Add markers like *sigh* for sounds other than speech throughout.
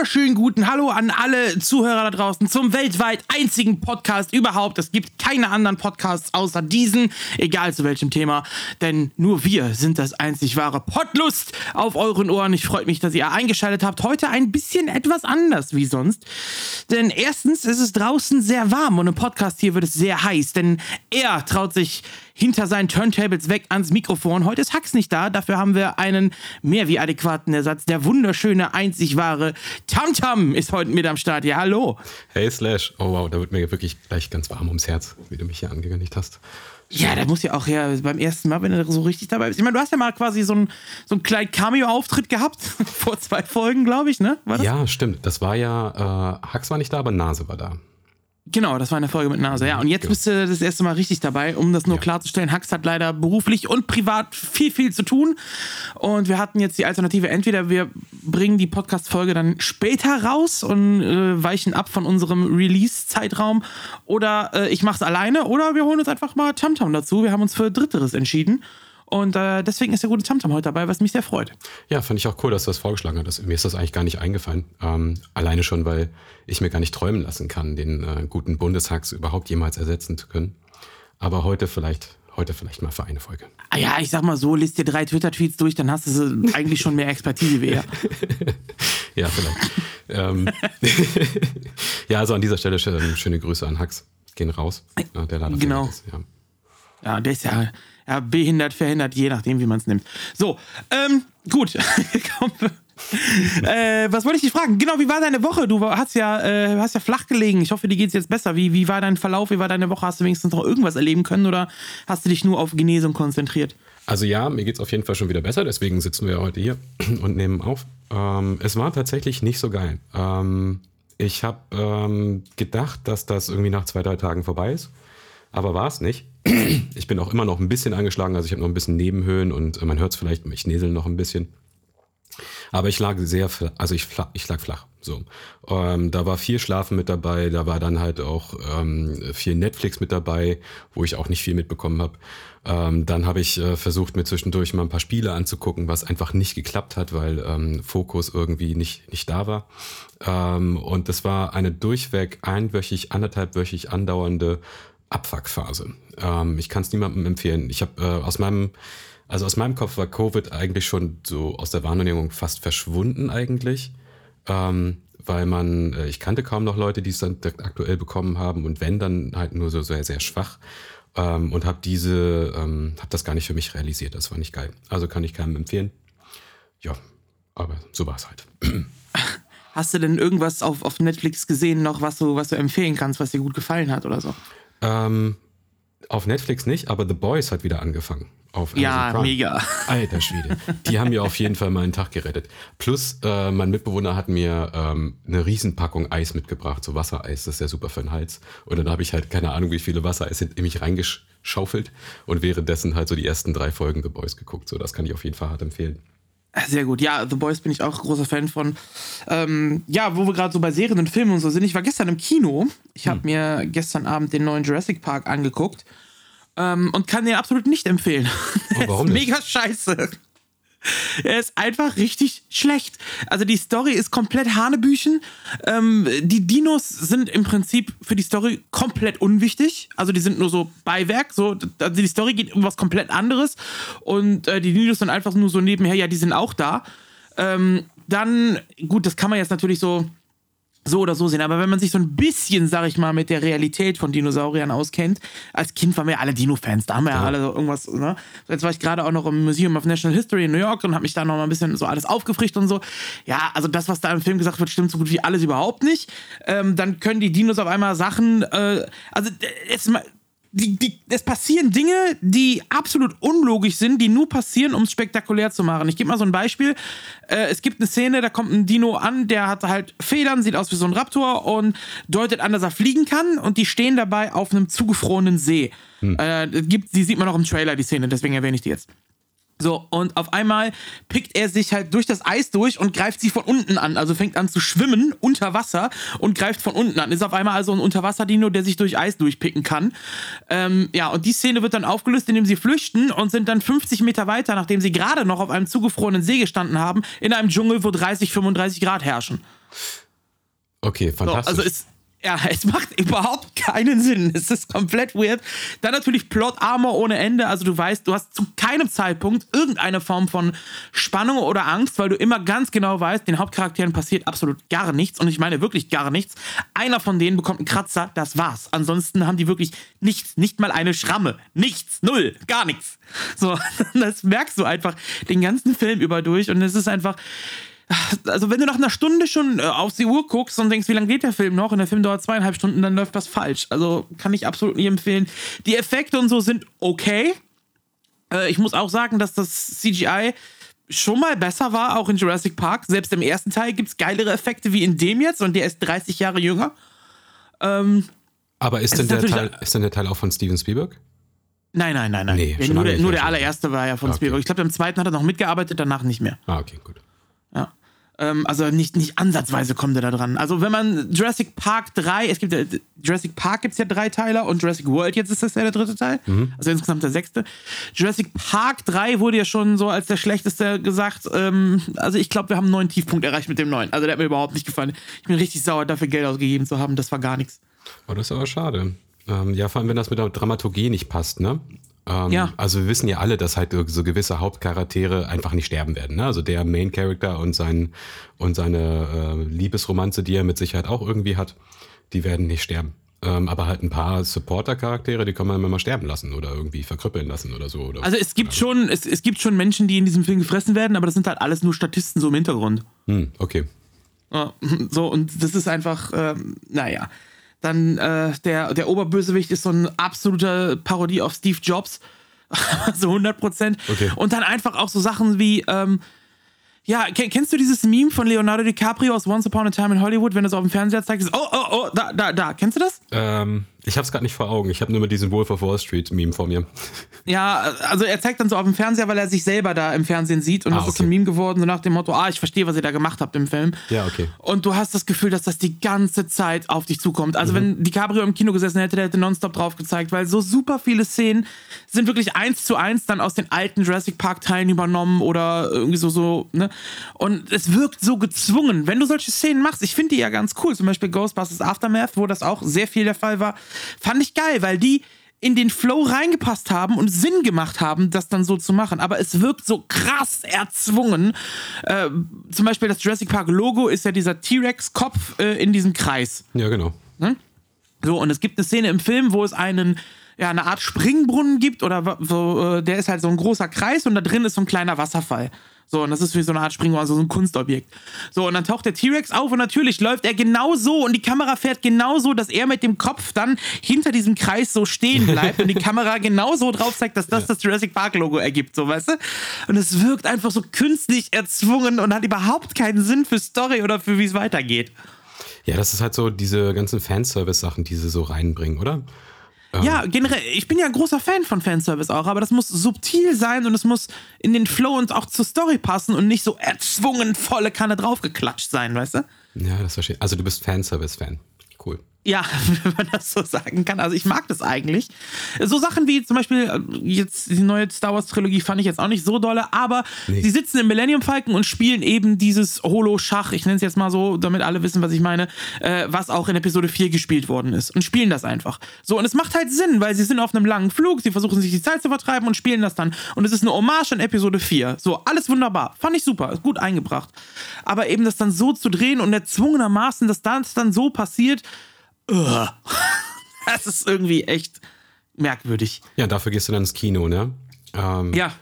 wunderschönen guten Hallo an alle Zuhörer da draußen zum weltweit einzigen Podcast überhaupt. Es gibt keine anderen Podcasts außer diesen, egal zu welchem Thema, denn nur wir sind das einzig wahre Podlust auf euren Ohren. Ich freue mich, dass ihr eingeschaltet habt. Heute ein bisschen etwas anders wie sonst, denn erstens ist es draußen sehr warm und im Podcast hier wird es sehr heiß, denn er traut sich hinter seinen Turntables weg ans Mikrofon. Heute ist Hax nicht da, dafür haben wir einen mehr wie adäquaten Ersatz. Der wunderschöne, einzig wahre Tamtam ist heute mit am Start. Ja, hallo. Hey Slash. Oh wow, da wird mir wirklich gleich ganz warm ums Herz, wie du mich hier angekündigt hast. Ja, da muss ja auch ja beim ersten Mal, wenn du so richtig dabei bist. Ich meine, du hast ja mal quasi so einen so einen kleinen Cameo-Auftritt gehabt *laughs* vor zwei Folgen, glaube ich, ne? Ja, stimmt. Das war ja, äh, Hax war nicht da, aber Nase war da. Genau, das war eine Folge mit Nase, ja. Und jetzt genau. bist du das erste Mal richtig dabei, um das nur ja. klarzustellen. Hax hat leider beruflich und privat viel, viel zu tun. Und wir hatten jetzt die Alternative, entweder wir bringen die Podcast-Folge dann später raus und äh, weichen ab von unserem Release-Zeitraum, oder äh, ich mach's alleine, oder wir holen uns einfach mal Tamtam dazu. Wir haben uns für Dritteres entschieden. Und äh, deswegen ist der gute Tamtam heute dabei, was mich sehr freut. Ja, fand ich auch cool, dass du das vorgeschlagen hast. Mir ist das eigentlich gar nicht eingefallen. Ähm, alleine schon, weil ich mir gar nicht träumen lassen kann, den äh, guten Bundeshacks überhaupt jemals ersetzen zu können. Aber heute vielleicht, heute vielleicht mal für eine Folge. Ah ja, ich sag mal so, liest dir drei Twitter-Tweets durch, dann hast du *laughs* eigentlich schon mehr Expertise wie er. *laughs* ja, vielleicht. ähm, *laughs* ja, also an dieser Stelle schöne Grüße an Hax. Gehen raus. Der leider genau. Ist, ja. ja, der ist ja ja, behindert, verhindert, je nachdem, wie man es nimmt. So, ähm, gut. *laughs* äh, was wollte ich dich fragen? Genau, wie war deine Woche? Du hast ja, äh, hast ja flach gelegen. Ich hoffe, dir geht es jetzt besser. Wie, wie war dein Verlauf? Wie war deine Woche? Hast du wenigstens noch irgendwas erleben können oder hast du dich nur auf Genesung konzentriert? Also ja, mir geht es auf jeden Fall schon wieder besser, deswegen sitzen wir heute hier *clears throat* und nehmen auf. Ähm, es war tatsächlich nicht so geil. Ähm, ich habe ähm, gedacht, dass das irgendwie nach zwei, drei Tagen vorbei ist, aber war es nicht. Ich bin auch immer noch ein bisschen angeschlagen, also ich habe noch ein bisschen Nebenhöhen und äh, man hört es vielleicht, ich näsel noch ein bisschen. Aber ich lag sehr, also ich, ich lag flach. So, ähm, da war viel Schlafen mit dabei, da war dann halt auch ähm, viel Netflix mit dabei, wo ich auch nicht viel mitbekommen habe. Ähm, dann habe ich äh, versucht, mir zwischendurch mal ein paar Spiele anzugucken, was einfach nicht geklappt hat, weil ähm, Fokus irgendwie nicht nicht da war. Ähm, und das war eine durchweg einwöchig, anderthalbwöchig andauernde Abfuckphase. Ähm, ich kann es niemandem empfehlen. Ich habe äh, aus meinem, also aus meinem Kopf war Covid eigentlich schon so aus der Wahrnehmung fast verschwunden eigentlich. Ähm, weil man, äh, ich kannte kaum noch Leute, die es dann aktuell bekommen haben und wenn, dann halt nur so sehr, sehr schwach. Ähm, und habe diese, ähm, habe das gar nicht für mich realisiert. Das war nicht geil. Also kann ich keinem empfehlen. Ja, aber so war es halt. Hast du denn irgendwas auf, auf Netflix gesehen noch, was du, was du empfehlen kannst, was dir gut gefallen hat oder so? Ähm, auf Netflix nicht, aber The Boys hat wieder angefangen. Auf ja, Prime. mega. *laughs* Alter Schwede. Die haben mir auf jeden Fall mal einen Tag gerettet. Plus, äh, mein Mitbewohner hat mir ähm, eine Riesenpackung Eis mitgebracht, so Wassereis, das ist ja super für den Hals. Und dann habe ich halt keine Ahnung, wie viele Wassereis in mich reingeschaufelt und währenddessen halt so die ersten drei Folgen The Boys geguckt. So, das kann ich auf jeden Fall hart empfehlen. Sehr gut. Ja, The Boys bin ich auch großer Fan von. Ähm, ja, wo wir gerade so bei Serien und Filmen und so sind. Ich war gestern im Kino. Ich habe hm. mir gestern Abend den neuen Jurassic Park angeguckt ähm, und kann den absolut nicht empfehlen. Oh, warum? *laughs* Mega scheiße. *laughs* Er ist einfach richtig schlecht. Also die Story ist komplett Hanebüchen. Ähm, die Dinos sind im Prinzip für die Story komplett unwichtig. Also die sind nur so Beiwerk. So, also die Story geht um was komplett anderes. Und äh, die Dinos sind einfach nur so nebenher, ja, die sind auch da. Ähm, dann, gut, das kann man jetzt natürlich so so oder so sehen. Aber wenn man sich so ein bisschen, sag ich mal, mit der Realität von Dinosauriern auskennt, als Kind waren wir ja alle Dino-Fans, da haben wir ja, ja alle so irgendwas, ne? Jetzt war ich gerade auch noch im Museum of National History in New York und habe mich da noch mal ein bisschen so alles aufgefrischt und so. Ja, also das, was da im Film gesagt wird, stimmt so gut wie alles überhaupt nicht. Ähm, dann können die Dinos auf einmal Sachen, äh, also jetzt mal die, die, es passieren Dinge, die absolut unlogisch sind, die nur passieren, um es spektakulär zu machen. Ich gebe mal so ein Beispiel. Äh, es gibt eine Szene, da kommt ein Dino an, der hat halt Federn, sieht aus wie so ein Raptor und deutet an, dass er fliegen kann und die stehen dabei auf einem zugefrorenen See. Hm. Äh, gibt, die sieht man auch im Trailer, die Szene, deswegen erwähne ich die jetzt. So, und auf einmal pickt er sich halt durch das Eis durch und greift sie von unten an. Also fängt an zu schwimmen unter Wasser und greift von unten an. Ist auf einmal also ein Unterwasserdino, der sich durch Eis durchpicken kann. Ähm, ja, und die Szene wird dann aufgelöst, indem sie flüchten und sind dann 50 Meter weiter, nachdem sie gerade noch auf einem zugefrorenen See gestanden haben, in einem Dschungel, wo 30, 35 Grad herrschen. Okay, fantastisch. So, also ist ja, *laughs* es macht überhaupt keinen Sinn. Es ist komplett weird. Dann natürlich Plot-Armor ohne Ende. Also du weißt, du hast zu keinem Zeitpunkt irgendeine Form von Spannung oder Angst, weil du immer ganz genau weißt, den Hauptcharakteren passiert absolut gar nichts. Und ich meine wirklich gar nichts. Einer von denen bekommt einen Kratzer, das war's. Ansonsten haben die wirklich nichts, nicht mal eine Schramme. Nichts, null, gar nichts. So, *laughs* das merkst du einfach den ganzen Film über durch. Und es ist einfach also wenn du nach einer Stunde schon äh, auf die Uhr guckst und denkst, wie lange geht der Film noch und der Film dauert zweieinhalb Stunden, dann läuft das falsch. Also kann ich absolut nicht empfehlen. Die Effekte und so sind okay. Äh, ich muss auch sagen, dass das CGI schon mal besser war, auch in Jurassic Park. Selbst im ersten Teil gibt es geilere Effekte wie in dem jetzt und der ist 30 Jahre jünger. Ähm, Aber ist denn, der Teil, ist denn der Teil auch von Steven Spielberg? Nein, nein, nein, nein. Nee, nur, der, nur der allererste war ja von okay. Spielberg. Ich glaube, im zweiten hat er noch mitgearbeitet, danach nicht mehr. Ah, okay, gut. Ähm, also nicht, nicht ansatzweise kommt er da dran. Also wenn man Jurassic Park 3, es gibt ja, Jurassic Park gibt es ja drei Teile und Jurassic World jetzt ist das ja der dritte Teil. Mhm. Also insgesamt der sechste. Jurassic Park 3 wurde ja schon so als der schlechteste gesagt. Ähm, also ich glaube, wir haben einen neuen Tiefpunkt erreicht mit dem neuen. Also der hat mir überhaupt nicht gefallen. Ich bin richtig sauer, dafür Geld ausgegeben zu haben. Das war gar nichts. Oh, das ist aber schade. Ähm, ja, vor allem, wenn das mit der Dramaturgie nicht passt, ne? Ähm, ja. Also wir wissen ja alle, dass halt so gewisse Hauptcharaktere einfach nicht sterben werden. Ne? Also der Main Character und, sein, und seine äh, Liebesromanze, die er mit Sicherheit auch irgendwie hat, die werden nicht sterben. Ähm, aber halt ein paar Supporter-Charaktere, die kann man immer sterben lassen oder irgendwie verkrüppeln lassen oder so. Oder also es gibt schon, es, es gibt schon Menschen, die in diesem Film gefressen werden, aber das sind halt alles nur Statisten so im Hintergrund. Hm, okay. *laughs* So, und das ist einfach, ähm, naja. Dann äh, der, der Oberbösewicht ist so ein absoluter Parodie auf Steve Jobs. *laughs* so 100 Prozent. Okay. Und dann einfach auch so Sachen wie, ähm, ja, kennst du dieses Meme von Leonardo DiCaprio aus Once Upon a Time in Hollywood, wenn er es auf dem Fernseher zeigt? Ist, oh, oh, oh, da, da, da. Kennst du das? Ähm, ich habe es gerade nicht vor Augen. Ich habe nur mit diesem Wolf of Wall Street Meme vor mir. Ja, also er zeigt dann so auf dem Fernseher, weil er sich selber da im Fernsehen sieht und ah, das okay. ist ein Meme geworden, so nach dem Motto, ah, ich verstehe, was ihr da gemacht habt im Film. Ja, okay. Und du hast das Gefühl, dass das die ganze Zeit auf dich zukommt. Also mhm. wenn DiCaprio im Kino gesessen hätte, der hätte nonstop drauf gezeigt, weil so super viele Szenen sind wirklich eins zu eins dann aus den alten Jurassic Park Teilen übernommen oder irgendwie so, so, ne? Und es wirkt so gezwungen. Wenn du solche Szenen machst, ich finde die ja ganz cool, zum Beispiel Ghostbusters Aftermath, wo das auch sehr viel der Fall war, fand ich geil, weil die in den Flow reingepasst haben und Sinn gemacht haben, das dann so zu machen. Aber es wirkt so krass erzwungen. Äh, zum Beispiel das Jurassic Park Logo ist ja dieser T-Rex-Kopf äh, in diesem Kreis. Ja, genau. Hm? So, und es gibt eine Szene im Film, wo es einen ja, eine Art Springbrunnen gibt oder so, äh, der ist halt so ein großer Kreis und da drin ist so ein kleiner Wasserfall. So, und das ist wie so eine Art Springbrunnen, also so ein Kunstobjekt. So, und dann taucht der T-Rex auf und natürlich läuft er genau so und die Kamera fährt genau so, dass er mit dem Kopf dann hinter diesem Kreis so stehen bleibt und die *laughs* Kamera genau so drauf zeigt, dass das das Jurassic Park Logo ergibt, so, weißt du? Und es wirkt einfach so künstlich erzwungen und hat überhaupt keinen Sinn für Story oder für wie es weitergeht. Ja, das ist halt so diese ganzen Fanservice-Sachen, die sie so reinbringen, oder? Ähm. Ja, generell, ich bin ja ein großer Fan von Fanservice auch, aber das muss subtil sein und es muss in den Flow und auch zur Story passen und nicht so erzwungen volle Kanne draufgeklatscht sein, weißt du? Ja, das verstehe ich. Also du bist Fanservice-Fan. Cool. Ja, *laughs* wenn man das so sagen kann. Also ich mag das eigentlich. So Sachen wie zum Beispiel äh, jetzt die neue Star Wars Trilogie fand ich jetzt auch nicht so dolle, aber nee. sie sitzen im Millennium Falcon und spielen eben dieses Holo-Schach, ich nenne es jetzt mal so, damit alle wissen, was ich meine, äh, was auch in Episode 4 gespielt worden ist und spielen das einfach. So, und es macht halt Sinn, weil sie sind auf einem langen Flug, sie versuchen sich die Zeit zu vertreiben und spielen das dann. Und es ist eine Hommage an Episode 4. So, alles wunderbar. Fand ich super, gut eingebracht. Aber eben das dann so zu drehen und erzwungenermaßen, dass das dann so passiert, *laughs* das ist irgendwie echt merkwürdig. Ja, dafür gehst du dann ins Kino, ne? Ähm, ja.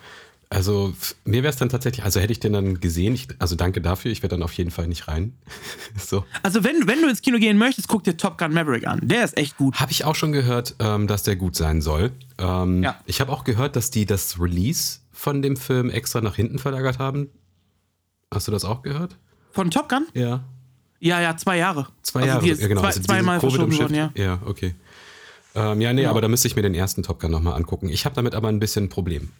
Also mir wäre es dann tatsächlich, also hätte ich den dann gesehen, ich, also danke dafür, ich werde dann auf jeden Fall nicht rein. *laughs* so. Also wenn, wenn du ins Kino gehen möchtest, guck dir Top Gun Maverick an. Der ist echt gut. Habe ich auch schon gehört, ähm, dass der gut sein soll. Ähm, ja. Ich habe auch gehört, dass die das Release von dem Film extra nach hinten verlagert haben. Hast du das auch gehört? Von Top Gun? Ja. Ja, ja, zwei Jahre. Zwei also Jahre, ja, genau. Zwei, also zweimal verschoben worden, ja. Ja, okay. Ähm, ja, nee, ja. aber da müsste ich mir den ersten Top Gun nochmal angucken. Ich habe damit aber ein bisschen ein Problem.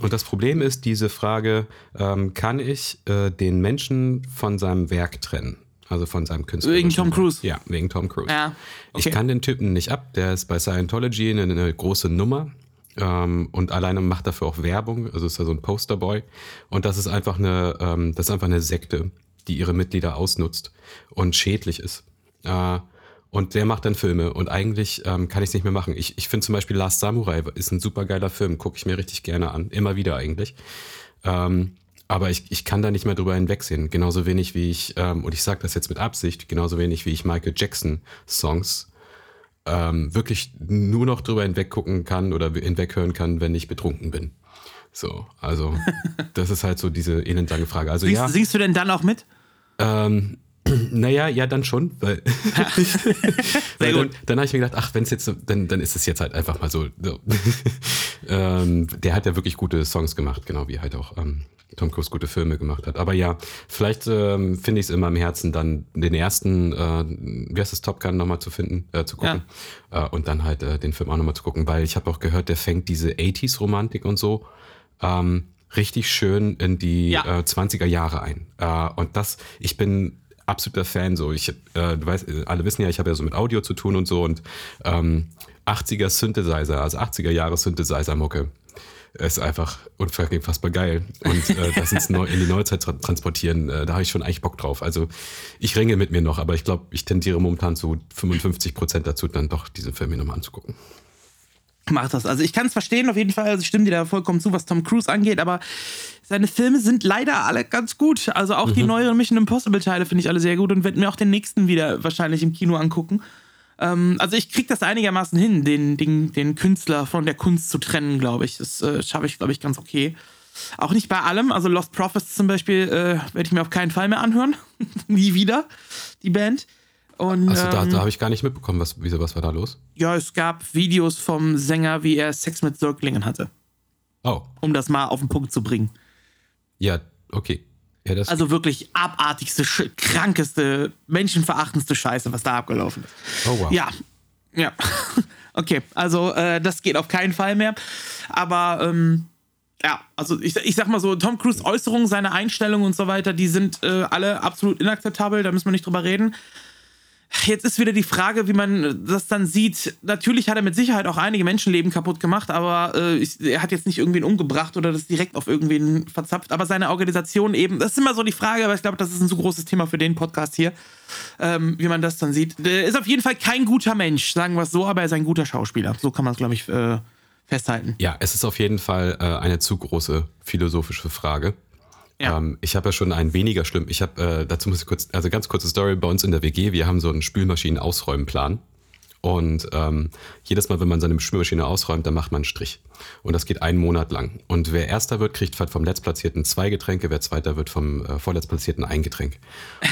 Und das Problem ist diese Frage, ähm, kann ich äh, den Menschen von seinem Werk trennen? Also von seinem Künstler. Wegen Tom Cruise? Ja, wegen Tom Cruise. Ja, okay. Ich kann den Typen nicht ab. Der ist bei Scientology eine, eine große Nummer. Ähm, und alleine macht dafür auch Werbung. Also ist er so ein Posterboy. Und das ist einfach eine, ähm, das ist einfach eine Sekte, die ihre Mitglieder ausnutzt und schädlich ist. Äh, und der macht dann Filme und eigentlich ähm, kann ich es nicht mehr machen. Ich, ich finde zum Beispiel Last Samurai ist ein super geiler Film, gucke ich mir richtig gerne an, immer wieder eigentlich. Ähm, aber ich, ich kann da nicht mehr drüber hinwegsehen. Genauso wenig wie ich, ähm, und ich sage das jetzt mit Absicht, genauso wenig wie ich Michael Jackson Songs ähm, wirklich nur noch drüber hinweggucken kann oder hinweghören kann, wenn ich betrunken bin. So, also *laughs* das ist halt so diese elendlange Frage. Also Singst, ja, singst du denn dann auch mit? ähm, *clears throat* naja, ja, dann schon, weil, *laughs* weil dann, gut. dann habe ich mir gedacht, ach, wenn es jetzt, so- dann, dann ist es jetzt halt einfach mal so. so. *laughs* ähm, der hat ja wirklich gute Songs gemacht, genau wie halt auch ähm, Tom Cruise gute Filme gemacht hat. Aber ja, vielleicht ähm, finde ich es immer im Herzen, dann den ersten, äh, wie heißt das, Top Gun nochmal zu finden, äh, zu gucken. Äh, und dann halt äh, den Film auch nochmal zu gucken, weil ich habe auch gehört, der fängt diese 80s-Romantik und so ähm, richtig schön in die Ja. äh, 20er Jahre ein. Äh, und das, ich bin absoluter Fan so. Ich, äh, du weißt, alle wissen ja, ich habe ja so mit Audio zu tun und so und ähm, 80er Synthesizer, also 80er Jahre Synthesizer-Mucke ist einfach unfassbar geil. Und äh, das ins Neu in die Neuzeit tra transportieren, äh, da habe ich schon eigentlich Bock drauf. Also ich ringe mit mir noch, aber ich glaube, ich tendiere momentan zu 55 Prozent dazu, dann doch diese Filme nochmal anzugucken. Mach das. Also ich kann es verstehen auf jeden Fall. Also ich stimme dir da vollkommen zu, was Tom Cruise angeht, aber seine Filme sind leider alle ganz gut. Also auch die neueren Mission Impossible Teile finde ich alle sehr gut und werde mir auch den nächsten wieder wahrscheinlich im Kino angucken. Ähm, also ich kriege das einigermaßen hin, den, den, den Künstler von der Kunst zu trennen, glaube ich. Das äh, schaffe ich, glaube ich, ganz okay. Auch nicht bei allem. Also Lost Prophets zum Beispiel äh, werde ich mir auf keinen Fall mehr anhören. *laughs* Nie wieder, die Band. Und, Also da, ähm, da habe ich gar nicht mitbekommen, was, wieso, was war da los? ja, es gab Videos vom Sänger, wie er Sex mit Säuglingen hatte. Oh, Um das mal auf den Punkt zu bringen. ja, okay. Ja, das, Also wirklich abartigste, krankeste, menschenverachtendste Scheiße, was da abgelaufen ist. oh wow. Ja, ja. *laughs* Okay, also äh, das geht auf keinen Fall mehr. Aber ähm, ja, also ich, ich sag mal so, Tom Cruise Äußerungen, seine Einstellungen und so weiter, die sind äh, alle absolut inakzeptabel, da müssen wir nicht drüber reden. Jetzt ist wieder die Frage, wie man das dann sieht. Natürlich hat er mit Sicherheit auch einige Menschenleben kaputt gemacht, aber äh, ich, er hat jetzt nicht irgendwen umgebracht oder das direkt auf irgendwen verzapft. Aber seine Organisation eben, das ist immer so die Frage, aber ich glaube, das ist ein so großes Thema für den Podcast hier, ähm, wie man das dann sieht. Er ist auf jeden Fall kein guter Mensch, sagen wir es so, aber er ist ein guter Schauspieler. So kann man es, glaube ich, äh, festhalten. Ja, es ist auf jeden Fall äh, eine zu große philosophische Frage. Ja. Ähm, ich habe ja schon ein weniger schlimm. Ich habe, äh, dazu muss ich kurz, also ganz kurze Story bei uns in der WG. Wir haben so einen Spülmaschinen-Ausräumplan. Und ähm, jedes Mal, wenn man seine Spülmaschine ausräumt, dann macht man einen Strich. Und das geht einen Monat lang. Und wer Erster wird, kriegt halt vom Letztplatzierten zwei Getränke, wer Zweiter wird vom äh, Vorletztplatzierten ein Getränk.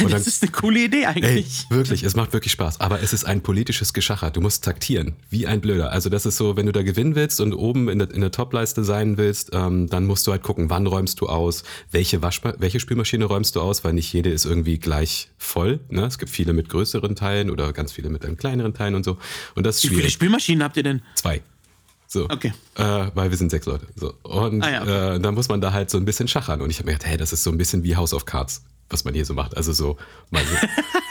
Und dann, Das ist eine coole Idee Ey, eigentlich. wirklich, es macht wirklich Spaß. Aber es ist ein politisches Geschacher. Du musst taktieren, wie ein Blöder. Also das ist so, wenn du da gewinnen willst und oben in der, in der Topleiste sein willst, ähm, dann musst du halt gucken, wann räumst du aus, welche, Waschma welche Spülmaschine räumst du aus, weil nicht jede ist irgendwie gleich voll. Ne? Es gibt viele mit größeren Teilen oder ganz viele mit einem kleineren Teilen und so. Und das ist Wie viele schwierig. Spielmaschinen habt ihr denn? Zwei. So. Okay. Äh, weil wir sind sechs Leute. So. Und Ah ja, okay. äh, dann muss man da halt so ein bisschen schachern. Und ich habe mir gedacht, hey, das ist so ein bisschen wie House of Cards, was man hier so macht. Also so, mal so. *laughs* *laughs*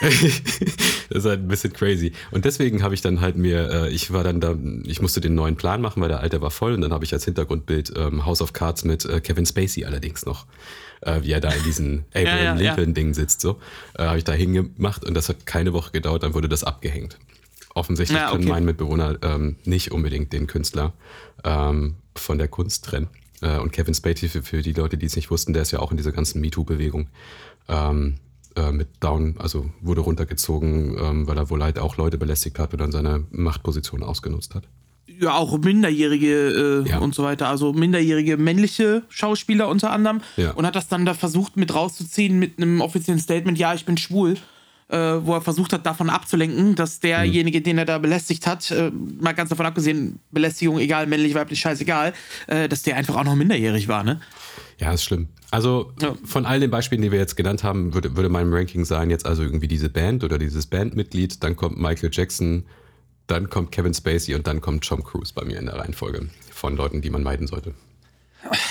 das ist halt ein bisschen crazy. Und deswegen habe ich dann halt mir, äh, ich war dann da, ich musste den neuen Plan machen, weil der alte war voll. Und dann habe ich als Hintergrundbild ähm, House of Cards mit äh, Kevin Spacey allerdings noch. Äh, wie er da in diesen Abraham *laughs* ja, ja. Lincoln-Ding sitzt, so. Habe ich da hingemacht und das hat keine Woche gedauert, dann wurde das abgehängt. Offensichtlich Ja, können okay. mein Mitbewohner ähm, nicht unbedingt den Künstler ähm, von der Kunst trennen. Äh, und Kevin Spacey, für, für die Leute, die es nicht wussten, der ist ja auch in dieser ganzen MeToo-Bewegung ähm, äh, mit Down, also wurde runtergezogen, ähm, weil er wohl halt auch Leute belästigt hat oder seine Machtposition ausgenutzt hat. ja auch minderjährige äh, Ja. und so weiter, also minderjährige männliche Schauspieler unter anderem Ja. und hat das dann da versucht mit rauszuziehen mit einem offiziellen Statement, ja, ich bin schwul, äh, wo er versucht hat, davon abzulenken, dass derjenige, den er da belästigt hat, äh, mal ganz davon abgesehen, Belästigung, egal, männlich, weiblich, scheißegal, äh, dass der einfach auch noch minderjährig war, ne? Ja, ist schlimm. Also Ja. von all den Beispielen, die wir jetzt genannt haben, würde, würde mein Ranking sein, jetzt also irgendwie diese Band oder dieses Bandmitglied, dann kommt Michael Jackson, dann kommt Kevin Spacey und dann kommt Tom Cruise bei mir in der Reihenfolge von Leuten, die man meiden sollte.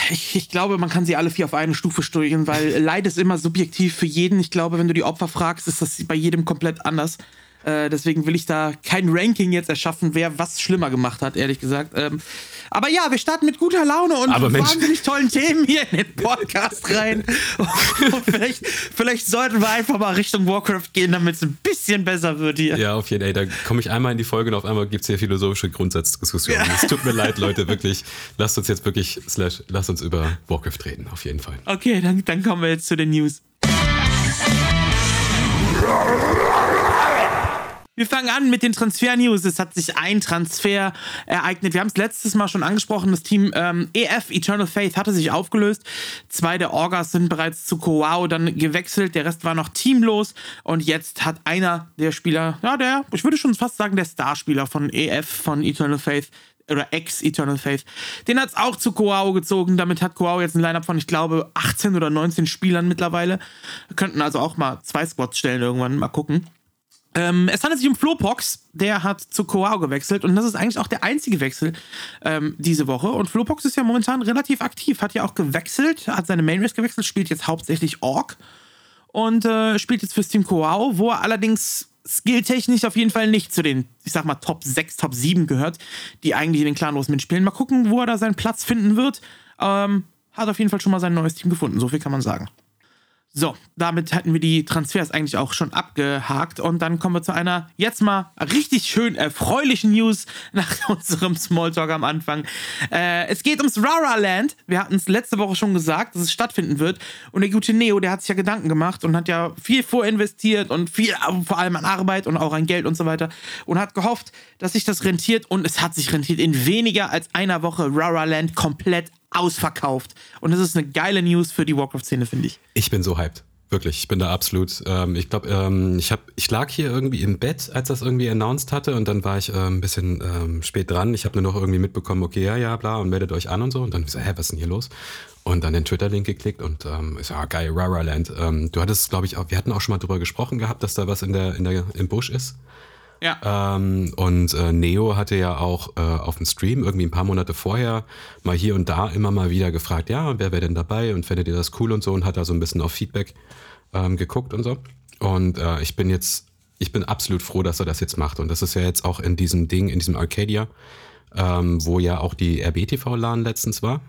Ich, ich, glaube, man kann sie alle vier auf eine Stufe steuern, weil Leid ist immer subjektiv für jeden. Ich glaube, wenn du die Opfer fragst, ist das bei jedem komplett anders. Äh, deswegen will ich da kein Ranking jetzt erschaffen, wer was schlimmer gemacht hat, ehrlich gesagt. Ähm, aber ja, wir starten mit guter Laune und aber wahnsinnig tollen Themen hier in den Podcast rein. *laughs* vielleicht, vielleicht sollten wir einfach mal Richtung Warcraft gehen, damit es ein bisschen besser wird hier. Ja, auf jeden Fall. Da komme ich einmal in die Folge und auf einmal gibt es hier philosophische Grundsatzdiskussionen. Ja. Es tut mir leid, Leute, wirklich. Lasst uns jetzt wirklich, slash, lasst uns über Warcraft reden, auf jeden Fall. Okay, dann, dann kommen wir jetzt zu den News. Wir fangen an mit den Transfer-News. Es hat sich ein Transfer ereignet. Wir haben es letztes Mal schon angesprochen. Das Team ähm, EF Eternal Faith hatte sich aufgelöst. Zwei der Orgas sind bereits zu Koao dann gewechselt. Der Rest war noch teamlos. Und jetzt hat einer der Spieler, ja, der, ich würde schon fast sagen, der Starspieler von EF, von Eternal Faith, oder ex-Eternal Faith. Den hat es auch zu Koao gezogen. Damit hat Koao jetzt ein Lineup von, ich glaube, 18 oder 19 Spielern mittlerweile. Könnten also auch mal zwei Squads stellen irgendwann, mal gucken. Ähm, es handelt sich um Flopox, der hat zu Koao gewechselt und das ist eigentlich auch der einzige Wechsel ähm, diese Woche. Und Flopox ist ja momentan relativ aktiv, hat ja auch gewechselt, hat seine Main Race gewechselt, spielt jetzt hauptsächlich Orc und äh, spielt jetzt fürs Team Koao, wo er allerdings skilltechnisch auf jeden Fall nicht zu den, ich sag mal, Top 6, Top 7 gehört, die eigentlich in den Clanlos mitspielen. Mal gucken, wo er da seinen Platz finden wird. Ähm, hat auf jeden Fall schon mal sein neues Team gefunden, so viel kann man sagen. So, damit hätten wir die Transfers eigentlich auch schon abgehakt und dann kommen wir zu einer jetzt mal richtig schön erfreulichen News nach *laughs* unserem Smalltalk am Anfang. Äh, es geht ums Rara Land. Wir hatten es letzte Woche schon gesagt, dass es stattfinden wird und der gute Neo, der hat sich ja Gedanken gemacht und hat ja viel vorinvestiert und viel vor allem an Arbeit und auch an Geld und so weiter und hat gehofft, dass sich das rentiert und es hat sich rentiert. In weniger als einer Woche Rara Land komplett ausverkauft. Und das ist eine geile News für die Warcraft-Szene, finde ich. Ich bin so hyped. Wirklich, ich bin da absolut. Ähm, ich glaube, ähm, ich, ich lag hier irgendwie im Bett, als das irgendwie announced hatte und dann war ich äh, ein bisschen ähm, spät dran. Ich habe nur noch irgendwie mitbekommen, okay, ja, ja, bla, und meldet euch an und so. Und dann so, hä, was ist denn hier los? Und dann den Twitter-Link geklickt und ähm, ist ja geil, Rara Land. Ähm, du hattest, glaube ich, auch, wir hatten auch schon mal drüber gesprochen gehabt, dass da was in der, in der, im Busch ist. Ja. Ähm, und äh, Neo hatte ja auch äh, auf dem Stream irgendwie ein paar Monate vorher mal hier und da immer mal wieder gefragt, ja, wer wäre denn dabei und findet ihr das cool und so und hat da so ein bisschen auf Feedback ähm, geguckt und so. Und äh, ich bin jetzt, ich bin absolut froh, dass er das jetzt macht. Und das ist ja jetzt auch in diesem Ding, in diesem Arcadia, ähm, wo ja auch die RBTV-LAN letztens war.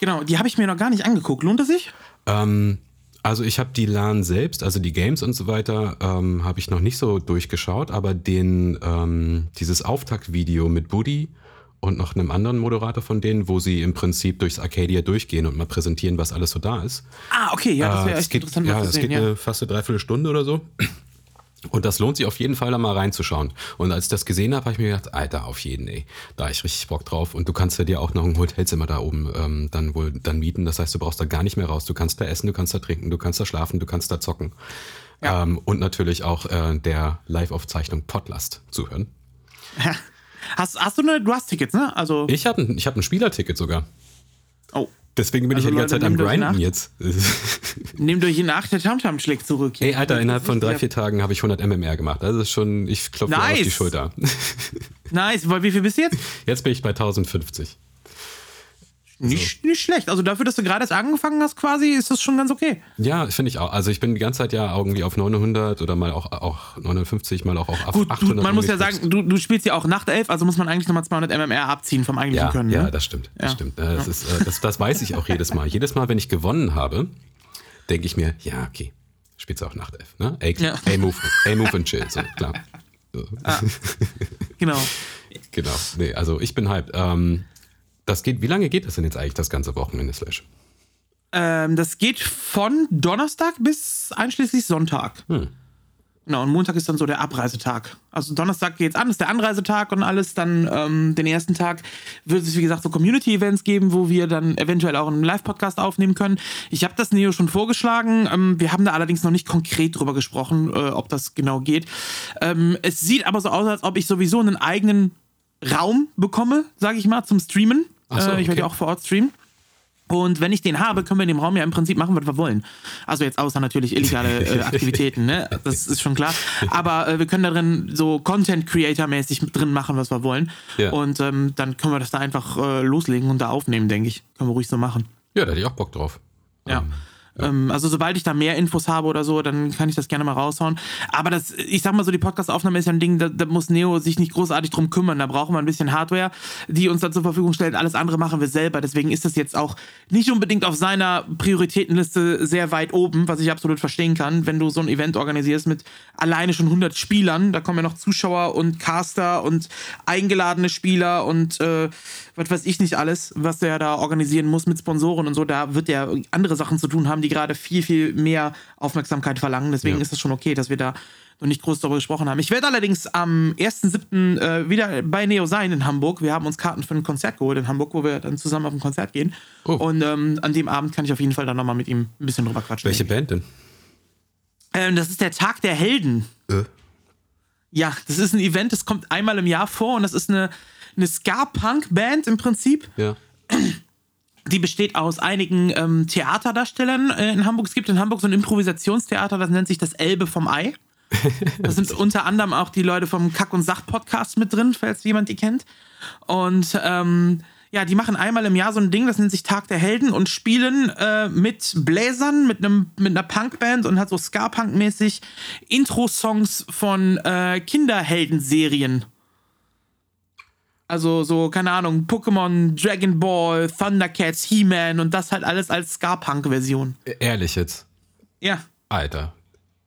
Genau, die habe ich mir noch gar nicht angeguckt. Lohnt es sich? Ähm, also ich habe die LAN selbst, also die Games und so weiter, ähm, habe ich noch nicht so durchgeschaut, aber den ähm, dieses Auftaktvideo mit Buddy und noch einem anderen Moderator von denen, wo sie im Prinzip durchs Arcadia durchgehen und mal präsentieren, was alles so da ist. Ah, okay, ja, das wäre äh, echt geht, interessant. Ja, es geht eine fast eine Dreiviertelstunde oder so. Und das lohnt sich auf jeden Fall da mal reinzuschauen. Und als ich das gesehen habe, habe ich mir gedacht, Alter, auf jeden, ey, da habe ich richtig Bock drauf. Und du kannst ja dir auch noch ein Hotelzimmer da oben ähm, dann wohl dann mieten. Das heißt, du brauchst da gar nicht mehr raus. Du kannst da essen, du kannst da trinken, du kannst da schlafen, du kannst da zocken. Ja. Ähm, und natürlich auch äh, der Live-Aufzeichnung Podlast zuhören. *laughs* Hast, hast du eine, du hast Tickets, ne? Also, Ich habe ein, ich hab ein Spielerticket sogar. oh, Deswegen bin Also ich ja die ganze Leute, Zeit am Grinden nach. jetzt. *laughs* nehmt euch in Acht, der Tamtam schlägt zurück. Ey, Alter, innerhalb von drei, vier Tagen habe ich 100 MMR gemacht. Das ist schon, ich klopfe mir auf die Nice. Schulter. *laughs* Nice, weil wie viel bist du jetzt? Jetzt bin ich bei 1050. Nicht, nicht schlecht. Also dafür, dass du gerade erst angefangen hast, quasi, ist das schon ganz okay. Ja, finde ich auch. Also ich bin die ganze Zeit ja irgendwie auf 900 oder mal auch, auch 950, mal auch auf Gut, du, 800. man muss ja sagen, du, du spielst ja auch Nachtelf, also muss man eigentlich nochmal 200 MMR abziehen vom eigentlichen ja, Können. ja, ne? das stimmt. Das Ja. stimmt. Äh, Das, ist, äh, das, das weiß ich auch jedes Mal. Jedes Mal, wenn ich gewonnen habe, denke ich mir, ja, okay, spielst du auch Nachtelf. Ne? Ey, Ja. ey, move, ey, move and chill. So, klar. So. Genau. *laughs* Genau. Nee, also ich bin hyped. Ähm, das geht, wie lange geht das denn jetzt eigentlich, das ganze Wochenende Slash? Ähm, das geht von Donnerstag bis einschließlich Sonntag. Hm. Genau, und Montag ist dann so der Abreisetag. Also Donnerstag geht's an, ist der Anreisetag und alles. Dann ähm, den ersten Tag wird es, wie gesagt, so Community-Events geben, wo wir dann eventuell auch einen Live-Podcast aufnehmen können. Ich habe das Neo schon vorgeschlagen. Ähm, wir haben da allerdings noch nicht konkret drüber gesprochen, äh, ob das genau geht. Ähm, es sieht aber so aus, als ob ich sowieso einen eigenen Raum bekomme, sage ich mal, zum Streamen. So, äh, ich werde ja auch vor Ort streamen. Und wenn ich den habe, können wir in dem Raum ja im Prinzip machen, was wir wollen. Also jetzt außer natürlich illegale *laughs* äh, Aktivitäten, ne? Das ist schon klar. Aber äh, wir können da drin so Content-Creator-mäßig drin machen, was wir wollen. Ja. Und ähm, dann können wir das da einfach äh, loslegen und da aufnehmen, denke ich. Können wir ruhig so machen. Ja, da hätte ich auch Bock drauf. Ja. Ähm, Ähm, also sobald ich da mehr Infos habe oder so, dann kann ich das gerne mal raushauen. Aber das, ich sag mal so, die Podcast-Aufnahme ist ja ein Ding, da, da muss Neo sich nicht großartig drum kümmern. Da brauchen wir ein bisschen Hardware, die uns da zur Verfügung stellt. Alles andere machen wir selber. Deswegen ist das jetzt auch nicht unbedingt auf seiner Prioritätenliste sehr weit oben, was ich absolut verstehen kann, wenn du so ein Event organisierst mit alleine schon 100 Spielern. Da kommen ja noch Zuschauer und Caster und eingeladene Spieler und äh, was weiß ich nicht alles, was der da organisieren muss mit Sponsoren und so. Da wird der andere Sachen zu tun haben, die gerade viel, viel mehr Aufmerksamkeit verlangen. Deswegen Ja. ist es schon okay, dass wir da noch nicht groß darüber gesprochen haben. Ich werde allerdings am 1.7. Äh, wieder bei Neo sein in Hamburg. Wir haben uns Karten für ein Konzert geholt in Hamburg, wo wir dann zusammen auf ein Konzert gehen. Oh. Und ähm, an dem Abend kann ich auf jeden Fall dann nochmal mit ihm ein bisschen drüber quatschen. welche Band denn? Ähm, das ist der Tag der Helden. Äh. Ja, das ist ein Event, das kommt einmal im Jahr vor und das ist eine, eine Ska-Punk-Band im Prinzip. Ja. Die besteht aus einigen ähm, Theaterdarstellern äh, in Hamburg. Es gibt in Hamburg so ein Improvisationstheater, das nennt sich das Elbe vom Ei. *laughs* Da sind unter anderem auch die Leute vom Kack- und Sach-Podcast mit drin, falls jemand die kennt. Und ähm, ja, die machen einmal im Jahr so ein Ding, das nennt sich Tag der Helden und spielen äh, mit Bläsern, mit, einem, mit einer Punkband und hat so Ska-Punk-mäßig Intro-Songs von äh, Kinderheldenserien. Also so, keine Ahnung, Pokémon, Dragon Ball, Thundercats, He-Man und das halt alles als Ska-Punk-Version. Ehrlich jetzt. Ja. Alter,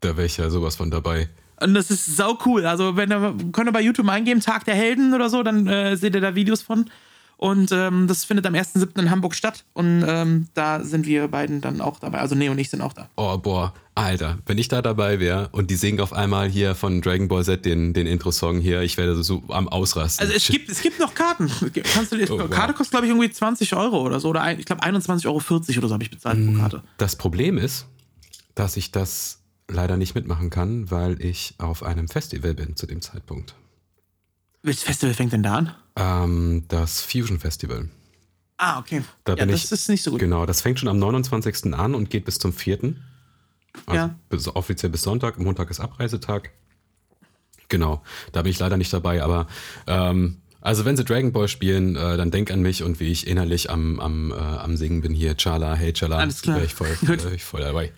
da wäre ich ja sowas von dabei. Und das ist sau cool. Also, wenn ihr, könnt ihr bei YouTube eingeben, Tag der Helden oder so, dann äh, seht ihr da Videos von. Und ähm, das findet am 1.7. in Hamburg statt. Und ähm, da sind wir beiden dann auch dabei. Also, Neo und ich sind auch da. Oh, boah, Alter, wenn ich da dabei wäre und die singen auf einmal hier von Dragon Ball Z den, den Intro-Song hier, ich wäre so am Ausrasten. Also, es gibt, es gibt noch Karten. Kannst du, *laughs* Oh, wow. Karte kostet, glaube ich, irgendwie 20 Euro oder so. Oder ein, ich glaube, 21,40 Euro oder so habe ich bezahlt Mm. pro Karte. Das Problem ist, dass ich das leider nicht mitmachen kann, weil ich auf einem Festival bin zu dem Zeitpunkt. Welches Festival fängt denn da an? Ähm, das Fusion Festival. Ah, okay. Da ja, bin das ich, ist nicht so gut. Genau, das fängt schon am 29. an und geht bis zum 4. Also Ja. bis, offiziell bis Sonntag. Montag ist Abreisetag. Genau, da bin ich leider nicht dabei, aber ähm, also wenn sie Dragon Ball spielen, äh, dann denk an mich und wie ich innerlich am, am, äh, am Singen bin hier. Chala, hey Chala. Alles klar. Wäre ich voll, wär ich voll dabei.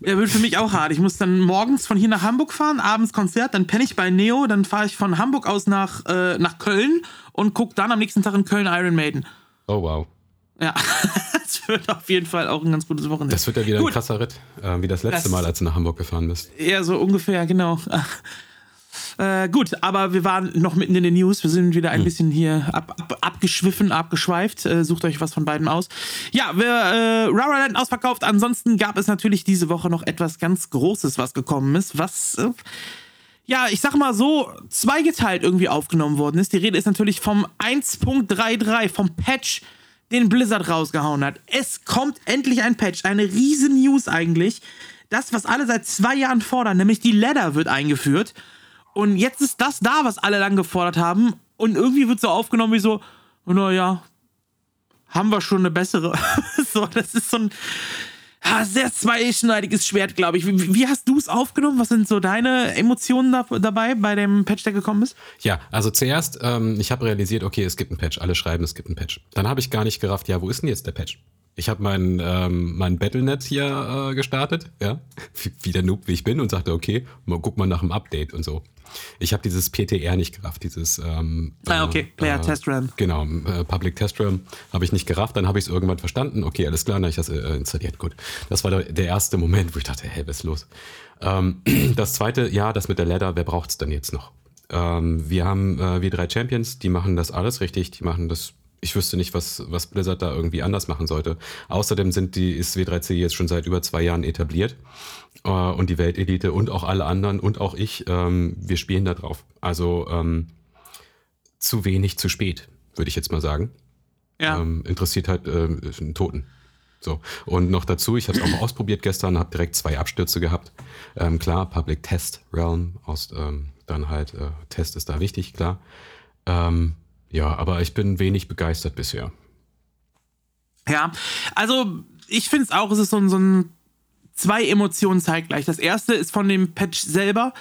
Ja, *laughs* wird für mich auch hart. Ich muss dann morgens von hier nach Hamburg fahren, abends Konzert, dann penne ich bei Neo, dann fahre ich von Hamburg aus nach, äh, nach Köln und gucke dann am nächsten Tag in Köln Iron Maiden. Oh wow. Ja, *laughs* das wird auf jeden Fall auch ein ganz gutes Wochenende. Das wird ja wieder Gut. ein krasser Ritt, äh, wie das letzte Das- Mal, als du nach Hamburg gefahren bist. Ja, so ungefähr, genau. Äh, gut, aber wir waren noch mitten in den News. Wir sind wieder ein Hm. bisschen hier ab, ab, abgeschwiffen, abgeschweift. Äh, sucht euch was von beiden aus. Ja, wir äh, Rubber Land ausverkauft. Ansonsten gab es natürlich diese Woche noch etwas ganz Großes, was gekommen ist, was. Äh, ja, ich sag mal so, zweigeteilt irgendwie aufgenommen worden ist. Die Rede ist natürlich vom 1.33, vom Patch, den Blizzard rausgehauen hat. Es kommt endlich ein Patch, eine riesen News eigentlich. Das, was alle seit zwei Jahren fordern, nämlich die Ladder wird eingeführt. Und jetzt ist das da, was alle lang gefordert haben. Und irgendwie wird so aufgenommen wie so, naja, haben wir schon eine bessere. *laughs* so, das ist so ein ja, sehr zweischneidiges Schwert, glaube ich. Wie, wie hast du es aufgenommen? Was sind so deine Emotionen da, dabei bei dem Patch, der gekommen ist? Ja, also zuerst, ähm, ich habe realisiert, okay, es gibt einen Patch, alle schreiben, es gibt einen Patch. Dann habe ich gar nicht gerafft, ja, wo ist denn jetzt der Patch? Ich habe mein, ähm, mein Battlenet hier äh, gestartet, ja, wie, der Noob, wie ich bin, und sagte, okay, mal, guck mal nach dem Update und so. Ich habe dieses PTR nicht gerafft, dieses ähm, Ah, okay. Player Test RAM. Genau, äh, Public Test RAM habe ich nicht gerafft, dann habe ich es irgendwann verstanden. Okay, alles klar, dann habe ich das äh, installiert. Gut. Das war der, der erste Moment, wo ich dachte, hey, was ist los? Ähm, *clears throat* das zweite, ja, das mit der Ladder, wer braucht es denn jetzt noch? Ähm, wir haben äh, wir drei Champions, die machen das alles richtig, die machen das. Ich wüsste nicht, was, was Blizzard da irgendwie anders machen sollte. Außerdem sind die, ist W3C jetzt schon seit über zwei Jahren etabliert. Äh, und die Weltelite und auch alle anderen und auch ich, ähm, wir spielen da drauf. Also ähm, zu wenig, zu spät, würde ich jetzt mal sagen. Ja. Ähm, interessiert halt äh, einen Toten. So. Und noch dazu, ich habe es auch ausprobiert gestern, habe direkt zwei Abstürze gehabt. Ähm, klar, Public Test Realm, aus, ähm, dann halt äh, Test ist da wichtig, klar. Ähm, ja, aber ich bin wenig begeistert bisher. Ja, also ich finde es auch, es ist so ein, so ein zwei Emotionen zeitgleich. Das erste ist von dem Patch selber.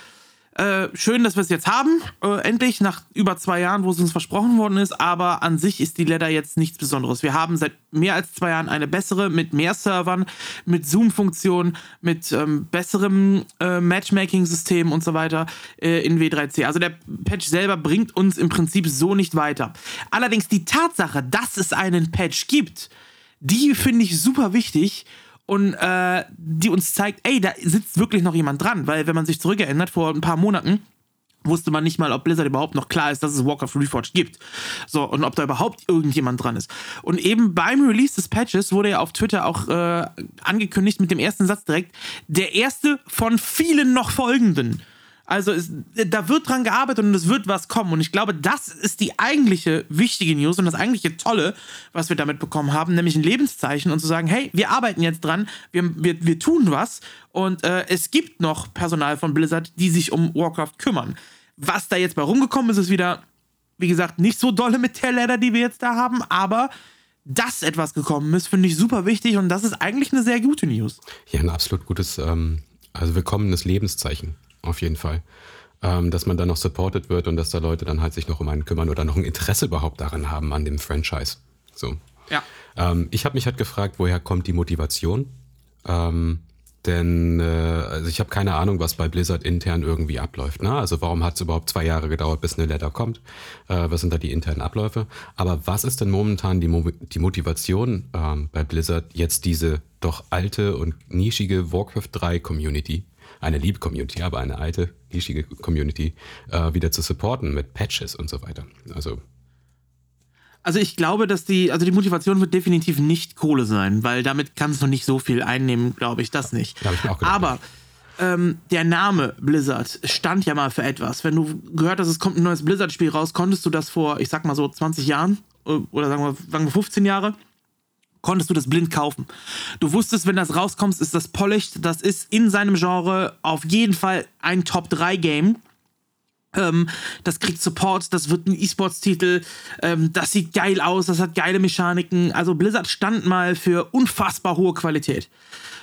Äh, schön, dass wir es jetzt haben, äh, endlich, nach über zwei Jahren, wo es uns versprochen worden ist, aber an sich ist die Ladder jetzt nichts Besonderes. Wir haben seit mehr als zwei Jahren eine bessere, mit mehr Servern, mit Zoom-Funktionen, mit ähm, besserem äh, Matchmaking-System und so weiter äh, in W3C. Also der Patch selber bringt uns im Prinzip so nicht weiter. Allerdings die Tatsache, dass es einen Patch gibt, die finde ich super wichtig und äh, die uns zeigt, ey, da sitzt wirklich noch jemand dran, weil wenn man sich zurückerinnert, vor ein paar Monaten wusste man nicht mal, ob Blizzard überhaupt noch klar ist, dass es Warcraft Reforged gibt. So, und ob da überhaupt irgendjemand dran ist. Und eben beim Release des Patches wurde ja auf Twitter auch äh, angekündigt mit dem ersten Satz direkt, der erste von vielen noch folgenden. Also es, da wird dran gearbeitet und es wird was kommen. Und ich glaube, das ist die eigentliche wichtige News und das eigentliche Tolle, was wir damit bekommen haben, nämlich ein Lebenszeichen und zu sagen, hey, wir arbeiten jetzt dran, wir, wir, wir tun was und äh, es gibt noch Personal von Blizzard, die sich um Warcraft kümmern. Was da jetzt bei rumgekommen ist, ist wieder, wie gesagt, nicht so dolle mit der Ladder, die wir jetzt da haben, aber dass etwas gekommen ist, finde ich super wichtig und das ist eigentlich eine sehr gute News. Ja, ein absolut gutes, ähm, also willkommenes Lebenszeichen auf jeden Fall. Ähm, dass man dann noch supported wird und dass da Leute dann halt sich noch um einen kümmern oder noch ein Interesse überhaupt daran haben, an dem Franchise. So. Ja. Ähm, ich habe mich halt gefragt, woher kommt die Motivation? Ähm, denn äh, also ich habe keine Ahnung, was bei Blizzard intern irgendwie abläuft. Ne? Also warum hat es überhaupt zwei Jahre gedauert, bis eine Letter kommt? Äh, was sind da die internen Abläufe? Aber was ist denn momentan die, Mo die Motivation ähm, bei Blizzard, jetzt diese doch alte und nischige Warcraft 3 Community eine liebe Community, aber eine alte, nischige Community äh, wieder zu supporten mit Patches und so weiter. Also also ich glaube, dass die, also die Motivation wird definitiv nicht Kohle sein, weil damit kannst du nicht so viel einnehmen, glaube ich, das nicht. Ja, ich mir auch gedacht, Aber ähm, der Name Blizzard stand ja mal für etwas. Wenn du gehört hast, es kommt ein neues Blizzard-Spiel raus, konntest du das vor, ich sag mal so 20 Jahren äh, oder sagen wir, sagen wir 15 Jahre, konntest du das blind kaufen. Du wusstest, wenn das rauskommt, ist das polished, das ist in seinem Genre auf jeden Fall ein Top-3-Game. Ähm, das kriegt Support, das wird ein E-Sports-Titel, ähm, das sieht geil aus, das hat geile Mechaniken. Also Blizzard stand mal für unfassbar hohe Qualität.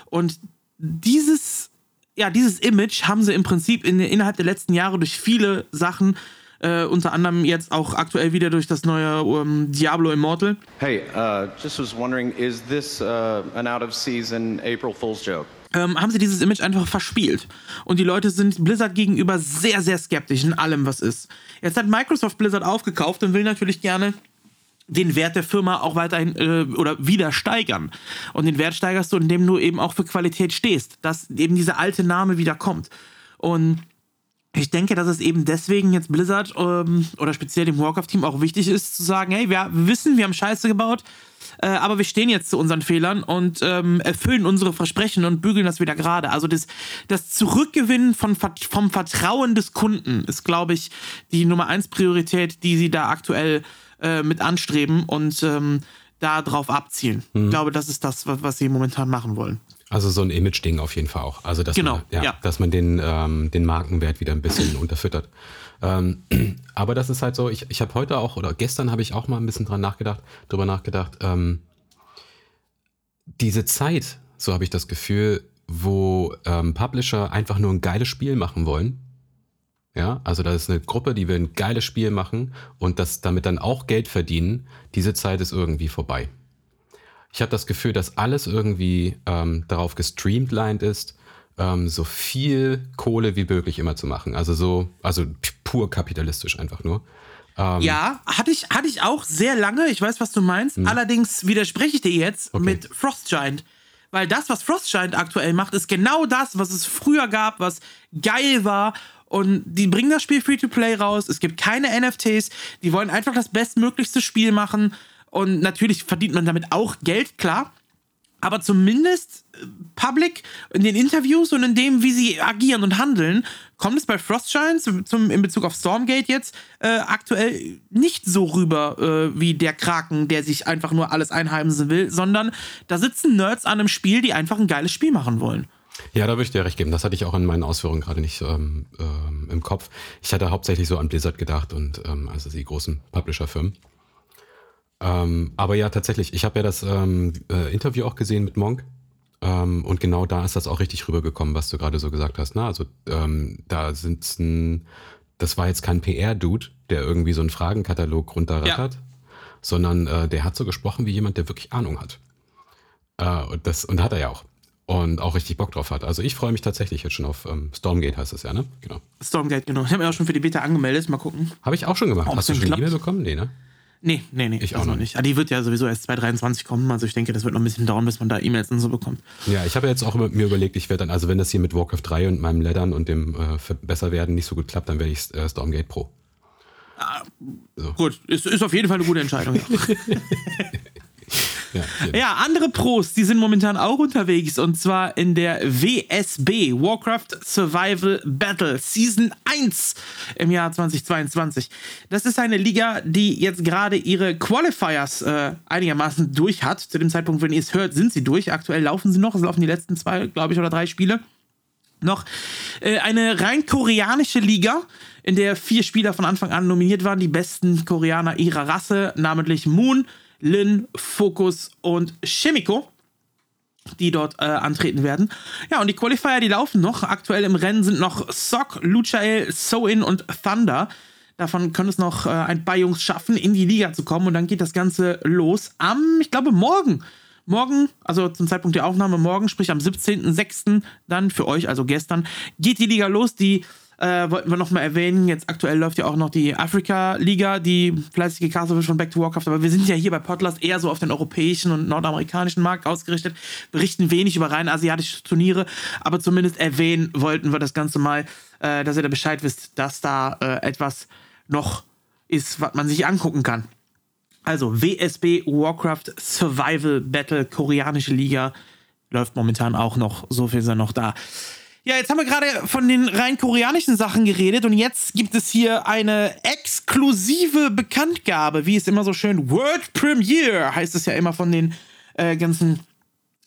Und dieses, ja, dieses Image haben sie im Prinzip in, innerhalb der letzten Jahre durch viele Sachen äh, unter anderem jetzt auch aktuell wieder durch das neue um, ähm, Diablo Immortal. Hey, uh, just was wondering, is this uh, an out of season April Fool's joke? Ähm, haben sie dieses Image einfach verspielt. Und die Leute sind Blizzard gegenüber sehr, sehr skeptisch in allem, was ist. Jetzt hat Microsoft Blizzard aufgekauft und will natürlich gerne den Wert der Firma auch weiterhin äh, oder wieder steigern. Und den Wert steigerst du, indem du eben auch für Qualität stehst, dass eben dieser alte Name wieder kommt. Und ich denke, dass es eben deswegen jetzt Blizzard ähm, oder speziell dem Warcraft-Team auch wichtig ist, zu sagen, hey, wir wissen, wir haben Scheiße gebaut, äh, aber wir stehen jetzt zu unseren Fehlern und ähm, erfüllen unsere Versprechen und bügeln das wieder gerade. Also das, das Zurückgewinnen von, vom Vertrauen des Kunden ist, glaube ich, die Nummer eins Priorität, die sie da aktuell äh, mit anstreben und ähm, da drauf abzielen. Mhm. Ich glaube, das ist das, was sie momentan machen wollen. Also so ein Image-Ding auf jeden Fall auch. Also dass genau, man, ja, ja. dass man den, ähm, den Markenwert wieder ein bisschen unterfüttert. Ähm, *clears throat* aber das ist halt so, ich, ich habe heute auch, oder gestern habe ich auch mal ein bisschen dran nachgedacht, drüber nachgedacht, ähm, diese Zeit, so habe ich das Gefühl, wo ähm, Publisher einfach nur ein geiles Spiel machen wollen. Ja, also da ist eine Gruppe, die will ein geiles Spiel machen und das damit dann auch Geld verdienen. Diese Zeit ist irgendwie vorbei. Ich habe das Gefühl, dass alles irgendwie ähm, darauf gestreamlined ist, ähm, so viel Kohle wie möglich immer zu machen. Also so, also pur kapitalistisch einfach nur. Ähm, ja, hatte ich, hatte ich auch sehr lange. Ich weiß, was du meinst. Mh. Allerdings widerspreche ich dir jetzt okay. mit Frostgiant. Weil das, was Frostgiant aktuell macht, ist genau das, was es früher gab, was geil war. Und die bringen das Spiel Free-to-Play raus. Es gibt keine NFTs. Die wollen einfach das bestmöglichste Spiel machen. Und natürlich verdient man damit auch Geld, klar. Aber zumindest äh, public in den Interviews und in dem, wie sie agieren und handeln, kommt es bei Frostshines zum, in Bezug auf Stormgate jetzt äh, aktuell nicht so rüber äh, wie der Kraken, der sich einfach nur alles einheimsen will, sondern da sitzen Nerds an einem Spiel, die einfach ein geiles Spiel machen wollen. Ja, da würde ich dir recht geben. Das hatte ich auch in meinen Ausführungen gerade nicht ähm, ähm, im Kopf. Ich hatte hauptsächlich so an Blizzard gedacht und ähm, also die großen Publisher-Firmen. Ähm, aber ja, tatsächlich, ich habe ja das ähm, äh, Interview auch gesehen mit Monk. Ähm, und genau da ist das auch richtig rübergekommen, was du gerade so gesagt hast. Ne? Also ähm, da sind ein, das war jetzt kein PR-Dude, der irgendwie so einen Fragenkatalog runterrattert, ja. sondern äh, der hat so gesprochen wie jemand, der wirklich Ahnung hat. Äh, und, das, und hat er ja auch. Und auch richtig Bock drauf hat. Also ich freue mich tatsächlich jetzt schon auf ähm, Stormgate, heißt es ja, ne? Genau. Stormgate, genau. Ich habe mir auch schon für die Beta angemeldet. Mal gucken. Habe ich auch schon gemacht. Hast du schon eine E-Mail bekommen? Nee, ne? Nee, nee, nee. Ich auch noch nicht. Aber ah, die wird ja sowieso erst 2023 kommen. Also ich denke, das wird noch ein bisschen dauern, bis man da E-Mails und so bekommt. Ja, ich habe jetzt auch mir überlegt, ich werde dann, also wenn das hier mit Warcraft 3 und meinem Leddern und dem äh, Besserwerden nicht so gut klappt, dann werde ich äh, Stormgate Pro. Ah, so. Gut, ist, ist auf jeden Fall eine gute Entscheidung. Ja. *laughs* Ja, ja, andere Pros, die sind momentan auch unterwegs und zwar in der WSB, Warcraft Survival Battle Season 1 im Jahr 2022. Das ist eine Liga, die jetzt gerade ihre Qualifiers äh, einigermaßen durch hat. Zu dem Zeitpunkt, wenn ihr es hört, sind sie durch. Aktuell laufen sie noch. Es laufen die letzten zwei, glaube ich, oder drei Spiele noch äh, eine rein koreanische Liga, in der vier Spieler von Anfang an nominiert waren, die besten Koreaner ihrer Rasse, namentlich Moon, Lin, Focus und Chemico die dort äh, antreten werden. Ja, und die Qualifier, die laufen noch. Aktuell im Rennen sind noch Sock, Luchael, Soin und Thunder. Davon können es noch äh, ein paar Jungs schaffen, in die Liga zu kommen. Und dann geht das Ganze los am, ich glaube, morgen. Morgen, also zum Zeitpunkt der Aufnahme morgen, sprich am 17.06. dann für euch, also gestern, geht die Liga los. Die äh, wollten wir nochmal erwähnen. Jetzt aktuell läuft ja auch noch die Afrika-Liga, die fleißig gecastet von Back to Warcraft. Aber wir sind ja hier bei Podlast eher so auf den europäischen und nordamerikanischen Markt ausgerichtet, berichten wenig über rein asiatische Turniere, aber zumindest erwähnen wollten wir das Ganze mal, äh, dass ihr da Bescheid wisst, dass da äh, etwas noch ist, was man sich angucken kann. Also WSB Warcraft Survival Battle, koreanische Liga, läuft momentan auch noch. So viel ist er noch da. Ja, jetzt haben wir gerade von den rein koreanischen Sachen geredet und jetzt gibt es hier eine exklusive Bekanntgabe, wie es immer so schön World Premiere heißt es ja immer von den äh, ganzen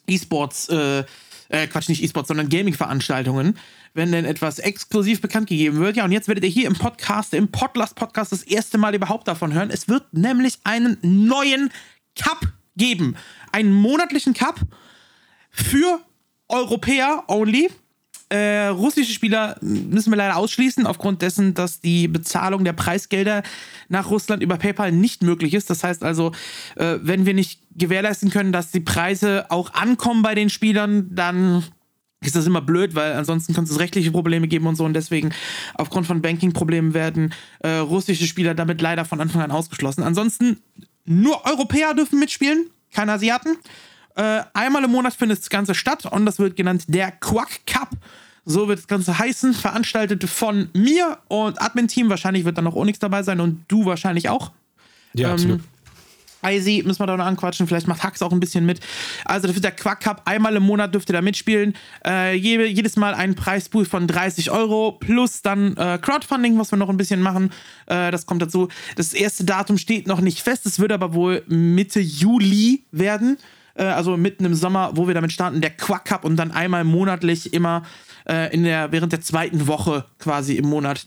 E-Sports, äh, äh, Quatsch, nicht E-Sports, sondern Gaming-Veranstaltungen, wenn denn etwas exklusiv bekannt gegeben wird. Ja, und jetzt werdet ihr hier im Podcast, im Podlast Podcast das erste Mal überhaupt davon hören. Es wird nämlich einen neuen Cup geben. Einen monatlichen Cup für Europäer only. Äh, russische Spieler müssen wir leider ausschließen, aufgrund dessen, dass die Bezahlung der Preisgelder nach Russland über PayPal nicht möglich ist. Das heißt also, äh, wenn wir nicht gewährleisten können, dass die Preise auch ankommen bei den Spielern, dann ist das immer blöd, weil ansonsten könnte es rechtliche Probleme geben und so. Und deswegen, aufgrund von Banking-Problemen, werden äh, russische Spieler damit leider von Anfang an ausgeschlossen. Ansonsten, nur Europäer dürfen mitspielen, keine Asiaten. Äh, einmal im Monat findet das Ganze statt und das wird genannt der Quack Cup. So wird das Ganze heißen, veranstaltet von mir und Admin-Team. Wahrscheinlich wird dann noch Onyx dabei sein und du wahrscheinlich auch. Ja, ähm, absolut. Easy müssen wir da noch anquatschen. Vielleicht macht Hax auch ein bisschen mit. Also, das wird der Quack Cup. Einmal im Monat dürft ihr da mitspielen. Äh, je, jedes Mal ein Preispool von 30 Euro plus dann äh, Crowdfunding, was wir noch ein bisschen machen. Äh, das kommt dazu. Das erste Datum steht noch nicht fest. Es wird aber wohl Mitte Juli werden. Äh, also mitten im Sommer, wo wir damit starten. Der Quack Cup und dann einmal monatlich immer äh, in der, während der zweiten Woche quasi im Monat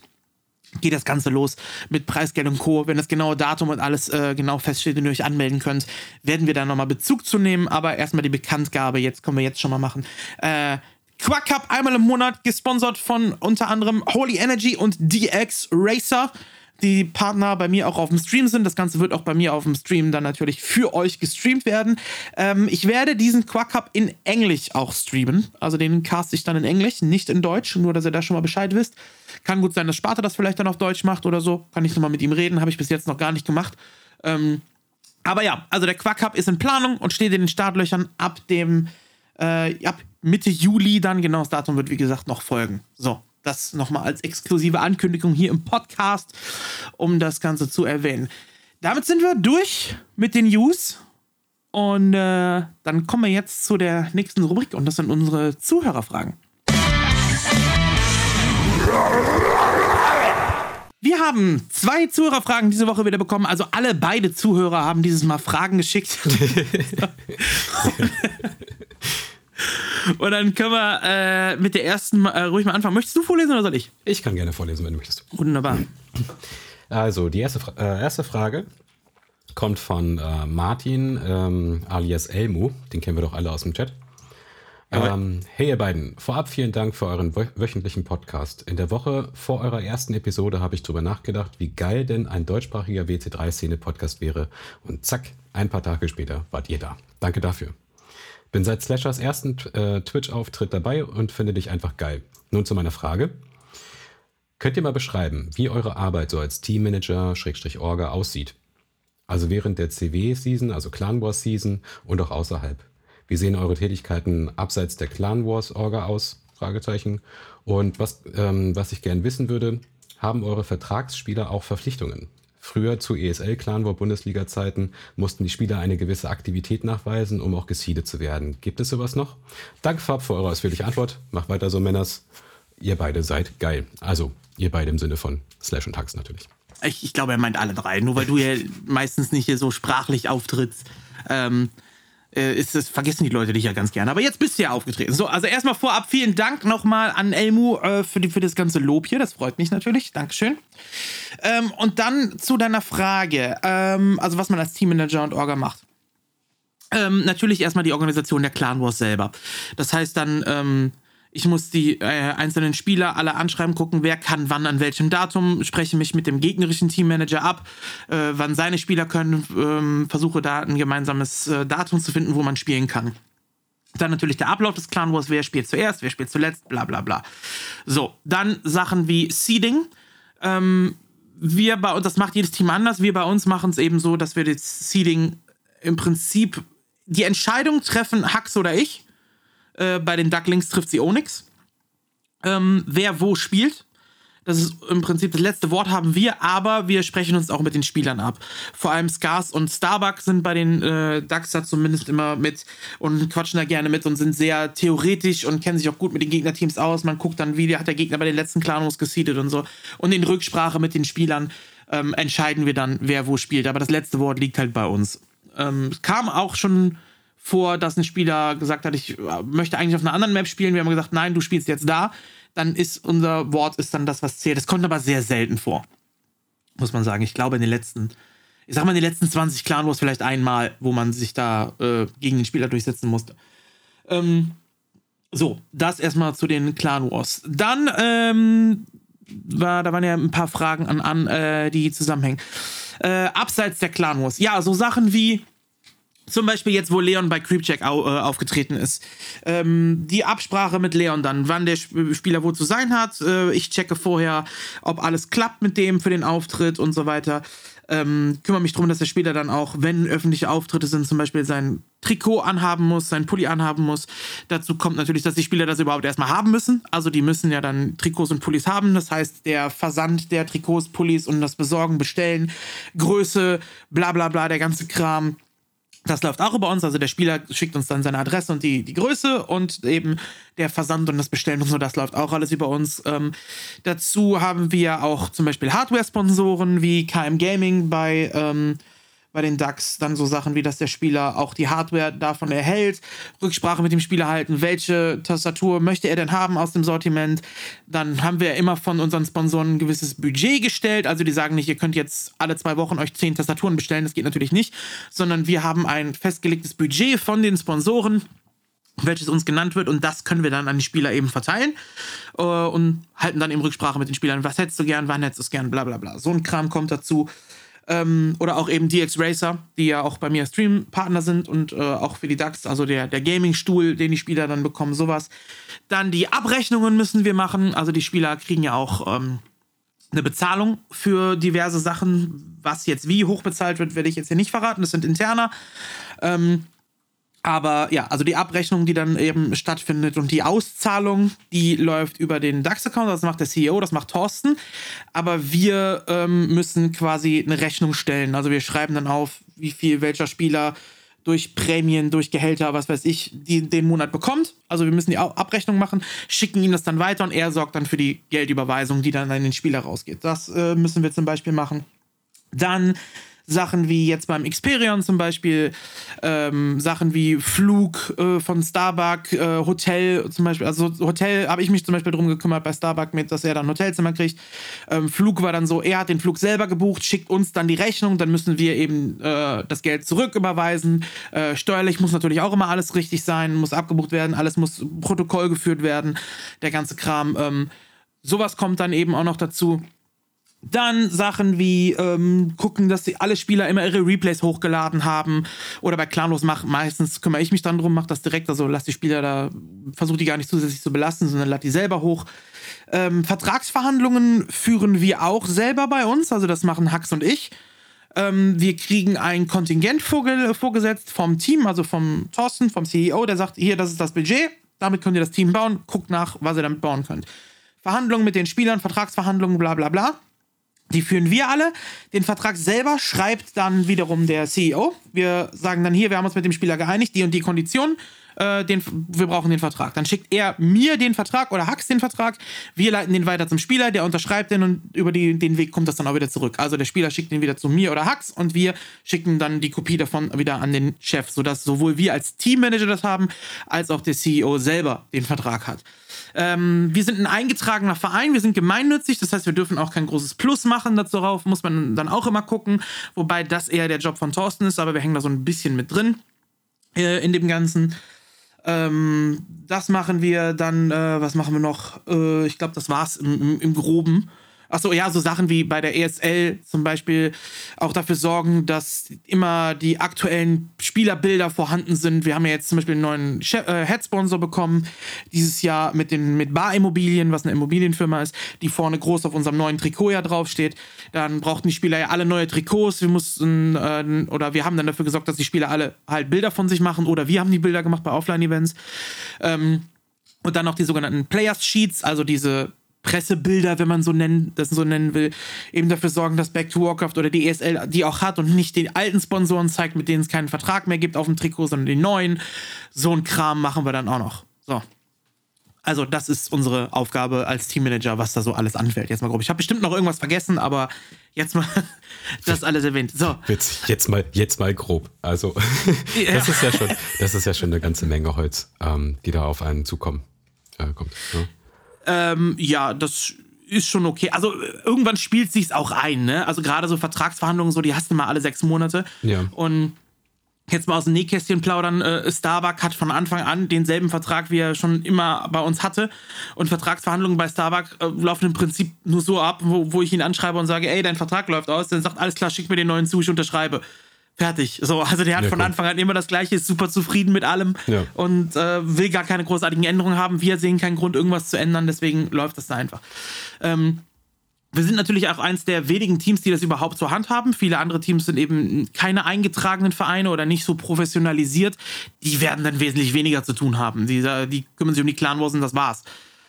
geht das Ganze los mit Preisgeld und Co. Wenn das genaue Datum und alles äh, genau feststeht und ihr euch anmelden könnt, werden wir da nochmal Bezug zu nehmen. Aber erstmal die Bekanntgabe, jetzt können wir jetzt schon mal machen. Äh, Quack Cup einmal im Monat, gesponsert von unter anderem Holy Energy und DX Racer die Partner bei mir auch auf dem Stream sind. Das Ganze wird auch bei mir auf dem Stream dann natürlich für euch gestreamt werden. Ähm, ich werde diesen Quack Cup in Englisch auch streamen. Also den cast ich dann in Englisch, nicht in Deutsch, nur dass ihr da schon mal Bescheid wisst. Kann gut sein, dass Sparta das vielleicht dann auf Deutsch macht oder so. Kann ich nochmal mit ihm reden, habe ich bis jetzt noch gar nicht gemacht. Ähm, aber ja, also der Quack Cup ist in Planung und steht in den Startlöchern ab dem äh, ab Mitte Juli dann. Genau das Datum wird wie gesagt noch folgen. So, das nochmal als exklusive Ankündigung hier im Podcast, um das Ganze zu erwähnen. Damit sind wir durch mit den News. Und äh, dann kommen wir jetzt zu der nächsten Rubrik und das sind unsere Zuhörerfragen. Wir haben zwei Zuhörerfragen diese Woche wieder bekommen. Also alle beide Zuhörer haben dieses Mal Fragen geschickt. *laughs* *laughs* Und dann können wir äh, mit der ersten äh, ruhig mal anfangen. Möchtest du vorlesen oder soll ich? Ich kann gerne vorlesen, wenn du möchtest. Wunderbar. Also, die erste, äh, erste Frage kommt von äh, Martin ähm, alias Elmo. Den kennen wir doch alle aus dem Chat. Ähm, hey ihr beiden, vorab vielen Dank für euren wö wöchentlichen Podcast. In der Woche vor eurer ersten Episode habe ich darüber nachgedacht, wie geil denn ein deutschsprachiger WC3-Szene-Podcast wäre. Und zack, ein paar Tage später wart ihr da. Danke dafür. Bin seit Slashers ersten äh, Twitch-Auftritt dabei und finde dich einfach geil. Nun zu meiner Frage. Könnt ihr mal beschreiben, wie eure Arbeit so als Teammanager, Schrägstrich Orga aussieht? Also während der CW-Season, also Clan Wars Season und auch außerhalb. Wie sehen eure Tätigkeiten abseits der Clan Wars Orga aus? Fragezeichen. Und was, ähm, was ich gern wissen würde, haben eure Vertragsspieler auch Verpflichtungen? Früher zu ESL Clan War Bundesliga Zeiten mussten die Spieler eine gewisse Aktivität nachweisen, um auch gesiedet zu werden. Gibt es sowas noch? Danke Fab für eure ausführliche Antwort. Macht weiter so Männers. Ihr beide seid geil. Also, ihr beide im Sinne von Slash und Hux natürlich. Ich, ich glaube, er meint alle drei. Nur weil du ja meistens nicht hier so sprachlich auftrittst, ähm, äh, ist das, vergessen die Leute dich ja ganz gerne. Aber jetzt bist du ja aufgetreten. So, also erstmal vorab vielen Dank nochmal an Elmu äh, für, die, für das ganze Lob hier. Das freut mich natürlich. Dankeschön. Ähm, und dann zu deiner Frage, ähm, also was man als Teammanager und Orga macht. Ähm, natürlich erstmal die Organisation der Clan Wars selber. Das heißt dann, ähm, ich muss die äh, einzelnen Spieler alle anschreiben, gucken, wer kann wann an welchem Datum, spreche mich mit dem gegnerischen Teammanager ab, äh, wann seine Spieler können, ähm, versuche da ein gemeinsames äh, Datum zu finden, wo man spielen kann. Dann natürlich der Ablauf des Clan Wars, wer spielt zuerst, wer spielt zuletzt, bla bla bla. So, dann Sachen wie Seeding. Ähm, wir bei uns, das macht jedes Team anders. Wir bei uns machen es eben so, dass wir das Seeding im Prinzip die Entscheidung treffen, Hux oder ich. Äh, bei den Ducklings trifft sie Onyx. Ähm, wer wo spielt. Das ist im Prinzip das letzte Wort haben wir, aber wir sprechen uns auch mit den Spielern ab. Vor allem Scars und Starbuck sind bei den äh, Ducks da zumindest immer mit und quatschen da gerne mit und sind sehr theoretisch und kennen sich auch gut mit den Gegnerteams aus. Man guckt dann, wie hat der Gegner bei den letzten Clanos gesiedet und so. Und in Rücksprache mit den Spielern ähm, entscheiden wir dann, wer wo spielt. Aber das letzte Wort liegt halt bei uns. Ähm, kam auch schon vor, dass ein Spieler gesagt hat, ich äh, möchte eigentlich auf einer anderen Map spielen. Wir haben gesagt, nein, du spielst jetzt da. Dann ist unser Wort ist dann das, was zählt. Das kommt aber sehr selten vor. Muss man sagen. Ich glaube, in den letzten, ich sag mal, in den letzten 20 Clan Wars vielleicht einmal, wo man sich da äh, gegen den Spieler durchsetzen musste. Ähm, so, das erstmal zu den Clan Wars. Dann, ähm, war, da waren ja ein paar Fragen an, an äh, die zusammenhängen. Äh, abseits der Clan Wars. Ja, so Sachen wie zum Beispiel jetzt, wo Leon bei Creepcheck au, äh, aufgetreten ist. Ähm, die Absprache mit Leon dann, wann der Spieler wo zu sein hat. Äh, ich checke vorher, ob alles klappt mit dem für den Auftritt und so weiter. Ähm, kümmere mich darum, dass der Spieler dann auch, wenn öffentliche Auftritte sind, zum Beispiel sein Trikot anhaben muss, sein Pulli anhaben muss. Dazu kommt natürlich, dass die Spieler das überhaupt erstmal haben müssen. Also die müssen ja dann Trikots und Pullis haben. Das heißt, der Versand der Trikots, Pullis und das Besorgen, Bestellen, Größe, bla bla bla, der ganze Kram das läuft auch über uns, also der Spieler schickt uns dann seine Adresse und die, die Größe und eben der Versand und das Bestellen und so, das läuft auch alles über uns. Ähm, dazu haben wir auch zum Beispiel Hardware-Sponsoren wie KM Gaming bei ähm, bei den DAX dann so Sachen wie, dass der Spieler auch die Hardware davon erhält, Rücksprache mit dem Spieler halten, welche Tastatur möchte er denn haben aus dem Sortiment. Dann haben wir immer von unseren Sponsoren ein gewisses Budget gestellt. Also die sagen nicht, ihr könnt jetzt alle zwei Wochen euch zehn Tastaturen bestellen, das geht natürlich nicht, sondern wir haben ein festgelegtes Budget von den Sponsoren welches uns genannt wird und das können wir dann an die Spieler eben verteilen äh, und halten dann eben Rücksprache mit den Spielern, was hättest du gern, wann hättest du es gern, bla bla bla. So ein Kram kommt dazu. Ähm, oder auch eben DX Racer, die ja auch bei mir Stream-Partner sind und äh, auch für die DAX, also der, der Gaming-Stuhl, den die Spieler dann bekommen, sowas. Dann die Abrechnungen müssen wir machen. Also die Spieler kriegen ja auch ähm, eine Bezahlung für diverse Sachen. Was jetzt wie hoch bezahlt wird, werde ich jetzt hier nicht verraten. Das sind interner. Ähm, aber ja, also die Abrechnung, die dann eben stattfindet und die Auszahlung, die läuft über den DAX-Account, das macht der CEO, das macht Thorsten. Aber wir ähm, müssen quasi eine Rechnung stellen. Also wir schreiben dann auf, wie viel welcher Spieler durch Prämien, durch Gehälter, was weiß ich, die, den Monat bekommt. Also wir müssen die Abrechnung machen, schicken ihm das dann weiter und er sorgt dann für die Geldüberweisung, die dann an den Spieler rausgeht. Das äh, müssen wir zum Beispiel machen. Dann Sachen wie jetzt beim Xperion zum Beispiel, ähm, Sachen wie Flug äh, von Starbuck, äh, Hotel zum Beispiel, also Hotel habe ich mich zum Beispiel drum gekümmert bei Starbuck mit, dass er dann Hotelzimmer kriegt. Ähm, Flug war dann so, er hat den Flug selber gebucht, schickt uns dann die Rechnung, dann müssen wir eben äh, das Geld zurücküberweisen. Äh, steuerlich muss natürlich auch immer alles richtig sein, muss abgebucht werden, alles muss Protokoll geführt werden, der ganze Kram. Ähm, sowas kommt dann eben auch noch dazu. Dann Sachen wie ähm, gucken, dass die, alle Spieler immer ihre Replays hochgeladen haben. Oder bei Clanlos mach, meistens kümmere ich mich dann drum, mach das direkt. Also lass die Spieler da, versuche die gar nicht zusätzlich zu belasten, sondern lad die selber hoch. Ähm, Vertragsverhandlungen führen wir auch selber bei uns. Also das machen Hax und ich. Ähm, wir kriegen ein Kontingent vorge vorgesetzt vom Team, also vom Thorsten, vom CEO, der sagt, hier, das ist das Budget, damit könnt ihr das Team bauen, guckt nach, was ihr damit bauen könnt. Verhandlungen mit den Spielern, Vertragsverhandlungen, bla bla bla. Die führen wir alle. Den Vertrag selber schreibt dann wiederum der CEO. Wir sagen dann hier, wir haben uns mit dem Spieler geeinigt, die und die Konditionen. Äh, den, wir brauchen den Vertrag. Dann schickt er mir den Vertrag oder Hax den Vertrag. Wir leiten den weiter zum Spieler, der unterschreibt den und über die, den Weg kommt das dann auch wieder zurück. Also der Spieler schickt den wieder zu mir oder Hax und wir schicken dann die Kopie davon wieder an den Chef, sodass sowohl wir als Teammanager das haben, als auch der CEO selber den Vertrag hat. Ähm, wir sind ein eingetragener Verein, wir sind gemeinnützig, das heißt, wir dürfen auch kein großes Plus machen darauf, muss man dann auch immer gucken, wobei das eher der Job von Thorsten ist, aber wir hängen da so ein bisschen mit drin äh, in dem Ganzen. Ähm, das machen wir dann, äh, was machen wir noch? Äh, ich glaube, das war's im, im, im Groben. Achso, ja, so Sachen wie bei der ESL zum Beispiel auch dafür sorgen, dass immer die aktuellen Spielerbilder vorhanden sind. Wir haben ja jetzt zum Beispiel einen neuen äh, Headsponsor bekommen, dieses Jahr mit, den, mit Bar Immobilien, was eine Immobilienfirma ist, die vorne groß auf unserem neuen Trikot ja draufsteht. Dann brauchten die Spieler ja alle neue Trikots. Wir mussten, äh, oder wir haben dann dafür gesorgt, dass die Spieler alle halt Bilder von sich machen oder wir haben die Bilder gemacht bei Offline-Events. Ähm, und dann noch die sogenannten Players Sheets, also diese Pressebilder, wenn man so nennen, das so nennen will, eben dafür sorgen, dass Back to Warcraft oder die ESL die auch hat und nicht den alten Sponsoren zeigt, mit denen es keinen Vertrag mehr gibt auf dem Trikot, sondern den neuen. So ein Kram machen wir dann auch noch. So. Also, das ist unsere Aufgabe als Teammanager, was da so alles anfällt. Jetzt mal grob. Ich habe bestimmt noch irgendwas vergessen, aber jetzt mal *laughs* das alles erwähnt. So. Jetzt, jetzt, mal, jetzt mal grob. Also, ja. *laughs* das, ist ja schon, das ist ja schon eine ganze Menge Holz, ähm, die da auf einen zukommen äh, kommt. Ja. Ähm, ja, das ist schon okay. Also irgendwann spielt sich's auch ein, ne? Also gerade so Vertragsverhandlungen, so die hast du mal alle sechs Monate. Ja. Und jetzt mal aus dem Nähkästchen plaudern, äh, Starbuck hat von Anfang an denselben Vertrag, wie er schon immer bei uns hatte. Und Vertragsverhandlungen bei Starbuck äh, laufen im Prinzip nur so ab, wo, wo ich ihn anschreibe und sage, ey, dein Vertrag läuft aus. Dann sagt, alles klar, schick mir den neuen zu, ich unterschreibe. Fertig. So, also der hat ja, von. Anfang an immer das Gleiche, ist super zufrieden mit allem ja. und äh, will gar keine großartigen Änderungen haben. Wir sehen keinen Grund, irgendwas zu ändern, deswegen läuft das da einfach. Ähm, wir sind natürlich auch eins der wenigen Teams, die das überhaupt zur Hand haben. Viele andere Teams sind eben keine eingetragenen Vereine oder nicht so professionalisiert. Die werden dann wesentlich weniger zu tun haben. Die, die kümmern sich um die Clan Wars und das war's.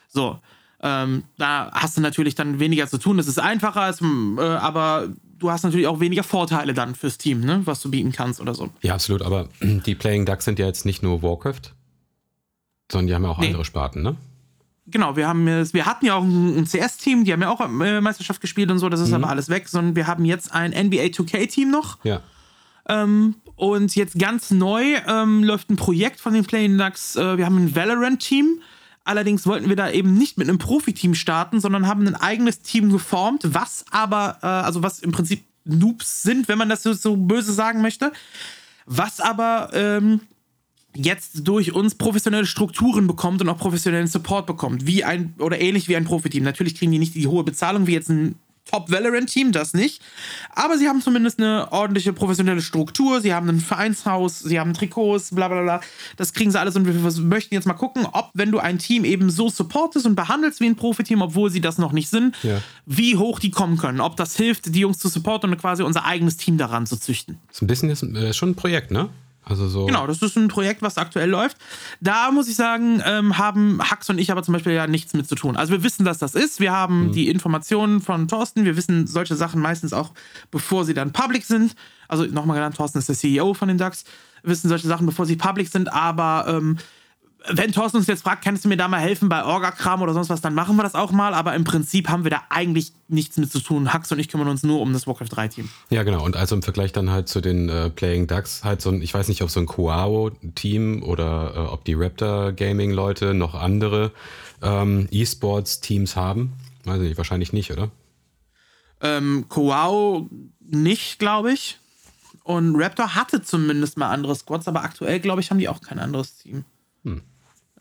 So. Ähm, da hast du natürlich dann weniger zu tun. Das ist einfacher, äh, aber du hast natürlich auch weniger Vorteile dann fürs Team, ne, was du bieten kannst oder so. Ja, absolut. Aber *clears throat* die Playing Ducks sind ja jetzt nicht nur Warcraft, sondern die haben ja auch nee. andere Sparten, ne? Genau, wir haben wir hatten ja auch ein CS-Team, die haben ja auch äh, Meisterschaft gespielt und so, das ist mhm. aber alles weg, sondern wir haben jetzt ein NBA 2K-Team noch. Ja. Ähm, und jetzt ganz neu ähm, läuft ein Projekt von den Playing Ducks. Äh, wir haben ein Valorant-Team. Allerdings wollten wir da eben nicht mit einem Profiteam starten, sondern haben ein eigenes Team geformt, was aber, äh, also was im Prinzip Noobs sind, wenn man das so, so böse sagen möchte, was aber ähm, jetzt durch uns professionelle Strukturen bekommt und auch professionellen Support bekommt, wie ein oder ähnlich wie ein Profiteam. Natürlich kriegen die nicht die hohe Bezahlung wie jetzt ein Top-Valorant-Team, das nicht. Aber sie haben zumindest eine ordentliche professionelle Struktur. Sie haben ein Vereinshaus, sie haben Trikots, bla bla bla. Das kriegen sie alles und wir möchten jetzt mal gucken, ob, wenn du ein Team eben so supportest und behandelst wie ein Profiteam, obwohl sie das noch nicht sind, ja. wie hoch die kommen können. Ob das hilft, die Jungs zu supporten und quasi unser eigenes Team daran zu züchten. Das ist ein bisschen ist, äh, schon ein Projekt, ne? Also so. Genau, das ist ein Projekt, was aktuell läuft. Da muss ich sagen, ähm, haben Hax und ich aber zum Beispiel ja nichts mit zu tun. Also wir wissen, dass das ist. Wir haben mhm. die Informationen von Thorsten. Wir wissen solche Sachen meistens auch, bevor sie dann public sind. Also nochmal genannt, Thorsten ist der CEO von den DAX. Wir wissen solche Sachen, bevor sie public sind. Aber ähm, wenn Thorsten uns jetzt fragt, kannst du mir da mal helfen bei Orga-Kram oder sonst was, dann machen wir das auch mal. Aber im Prinzip haben wir da eigentlich nichts mit zu tun. Hux und ich kümmern uns nur um das Warcraft 3-Team. Ja, genau. Und also im Vergleich dann halt zu den äh, Playing Ducks halt so ein, ich weiß nicht, ob so ein Koao-Team oder äh, ob die Raptor Gaming-Leute noch andere ähm, E-Sports-Teams haben. Weiß ich wahrscheinlich nicht, oder? Ähm, Koao nicht, glaube ich. Und Raptor hatte zumindest mal andere Squads, aber aktuell, glaube ich, haben die auch kein anderes Team. Hm.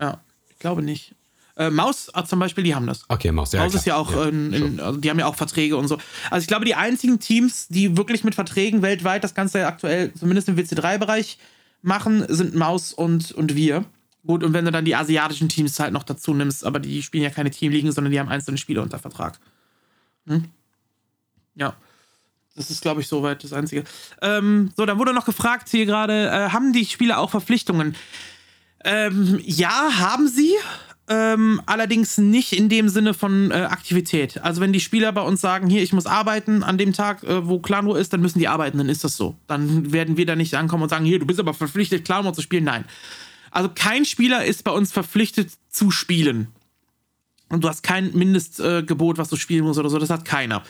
Ja, ich glaube nicht. Äh, Maus zum Beispiel, die haben das. Okay, Maus, ja. Maus klar. ist ja auch, ja, in, in, also die haben ja auch Verträge und so. Also ich glaube, die einzigen Teams, die wirklich mit Verträgen weltweit das Ganze aktuell, zumindest im WC3-Bereich, machen, sind Maus und, und wir. Gut, und wenn du dann die asiatischen Teams halt noch dazu nimmst, aber die spielen ja keine Teamligen, sondern die haben einzelne Spiele unter Vertrag. Hm? Ja. Das ist, glaube ich, soweit das Einzige. Ähm, so, dann wurde noch gefragt hier gerade, äh, haben die Spieler auch Verpflichtungen? Ähm, ja, haben sie. Ähm, allerdings nicht in dem Sinne von äh, Aktivität. Also wenn die Spieler bei uns sagen, hier, ich muss arbeiten an dem Tag, äh, wo Clanwo ist, dann müssen die arbeiten, dann ist das so. Dann werden wir da nicht ankommen und sagen, hier, du bist aber verpflichtet, Clanwo zu spielen. Nein. Also kein Spieler ist bei uns verpflichtet zu spielen. Und du hast kein Mindestgebot, äh, was du spielen musst oder so. Das hat keiner.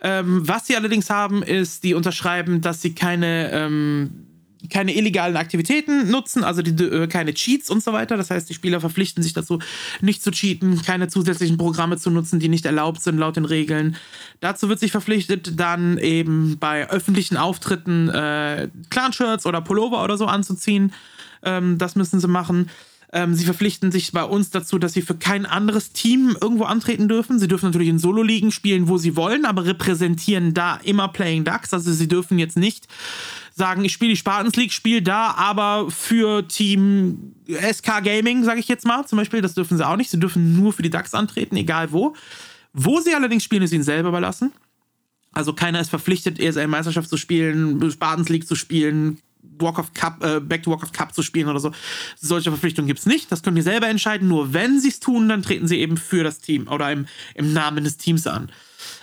Ähm, was sie allerdings haben, ist, die unterschreiben, dass sie keine, ähm, keine illegalen Aktivitäten nutzen, also die, äh, keine Cheats und so weiter. Das heißt, die Spieler verpflichten sich dazu, nicht zu cheaten, keine zusätzlichen Programme zu nutzen, die nicht erlaubt sind laut den Regeln. Dazu wird sich verpflichtet, dann eben bei öffentlichen Auftritten äh, Clan-Shirts oder Pullover oder so anzuziehen. Ähm, das müssen sie machen. Ähm, sie verpflichten sich bei uns dazu, dass sie für kein anderes Team irgendwo antreten dürfen. Sie dürfen natürlich in Solo-Ligen spielen, wo sie wollen, aber repräsentieren da immer Playing Ducks. Also sie dürfen jetzt nicht sagen, ich spiele die Spartans League, spiele da, aber für Team SK Gaming, sage ich jetzt mal zum Beispiel, das dürfen sie auch nicht. Sie dürfen nur für die Ducks antreten, egal wo. Wo sie allerdings spielen, ist ihnen selber überlassen. Also keiner ist verpflichtet, ESL-Meisterschaft zu spielen, Spartans League zu spielen, Walk of Cup, äh, Back to Walk of Cup zu spielen oder so. Solche Verpflichtungen gibt es nicht. Das können die selber entscheiden. Nur wenn sie es tun, dann treten sie eben für das Team oder im, im Namen des Teams an.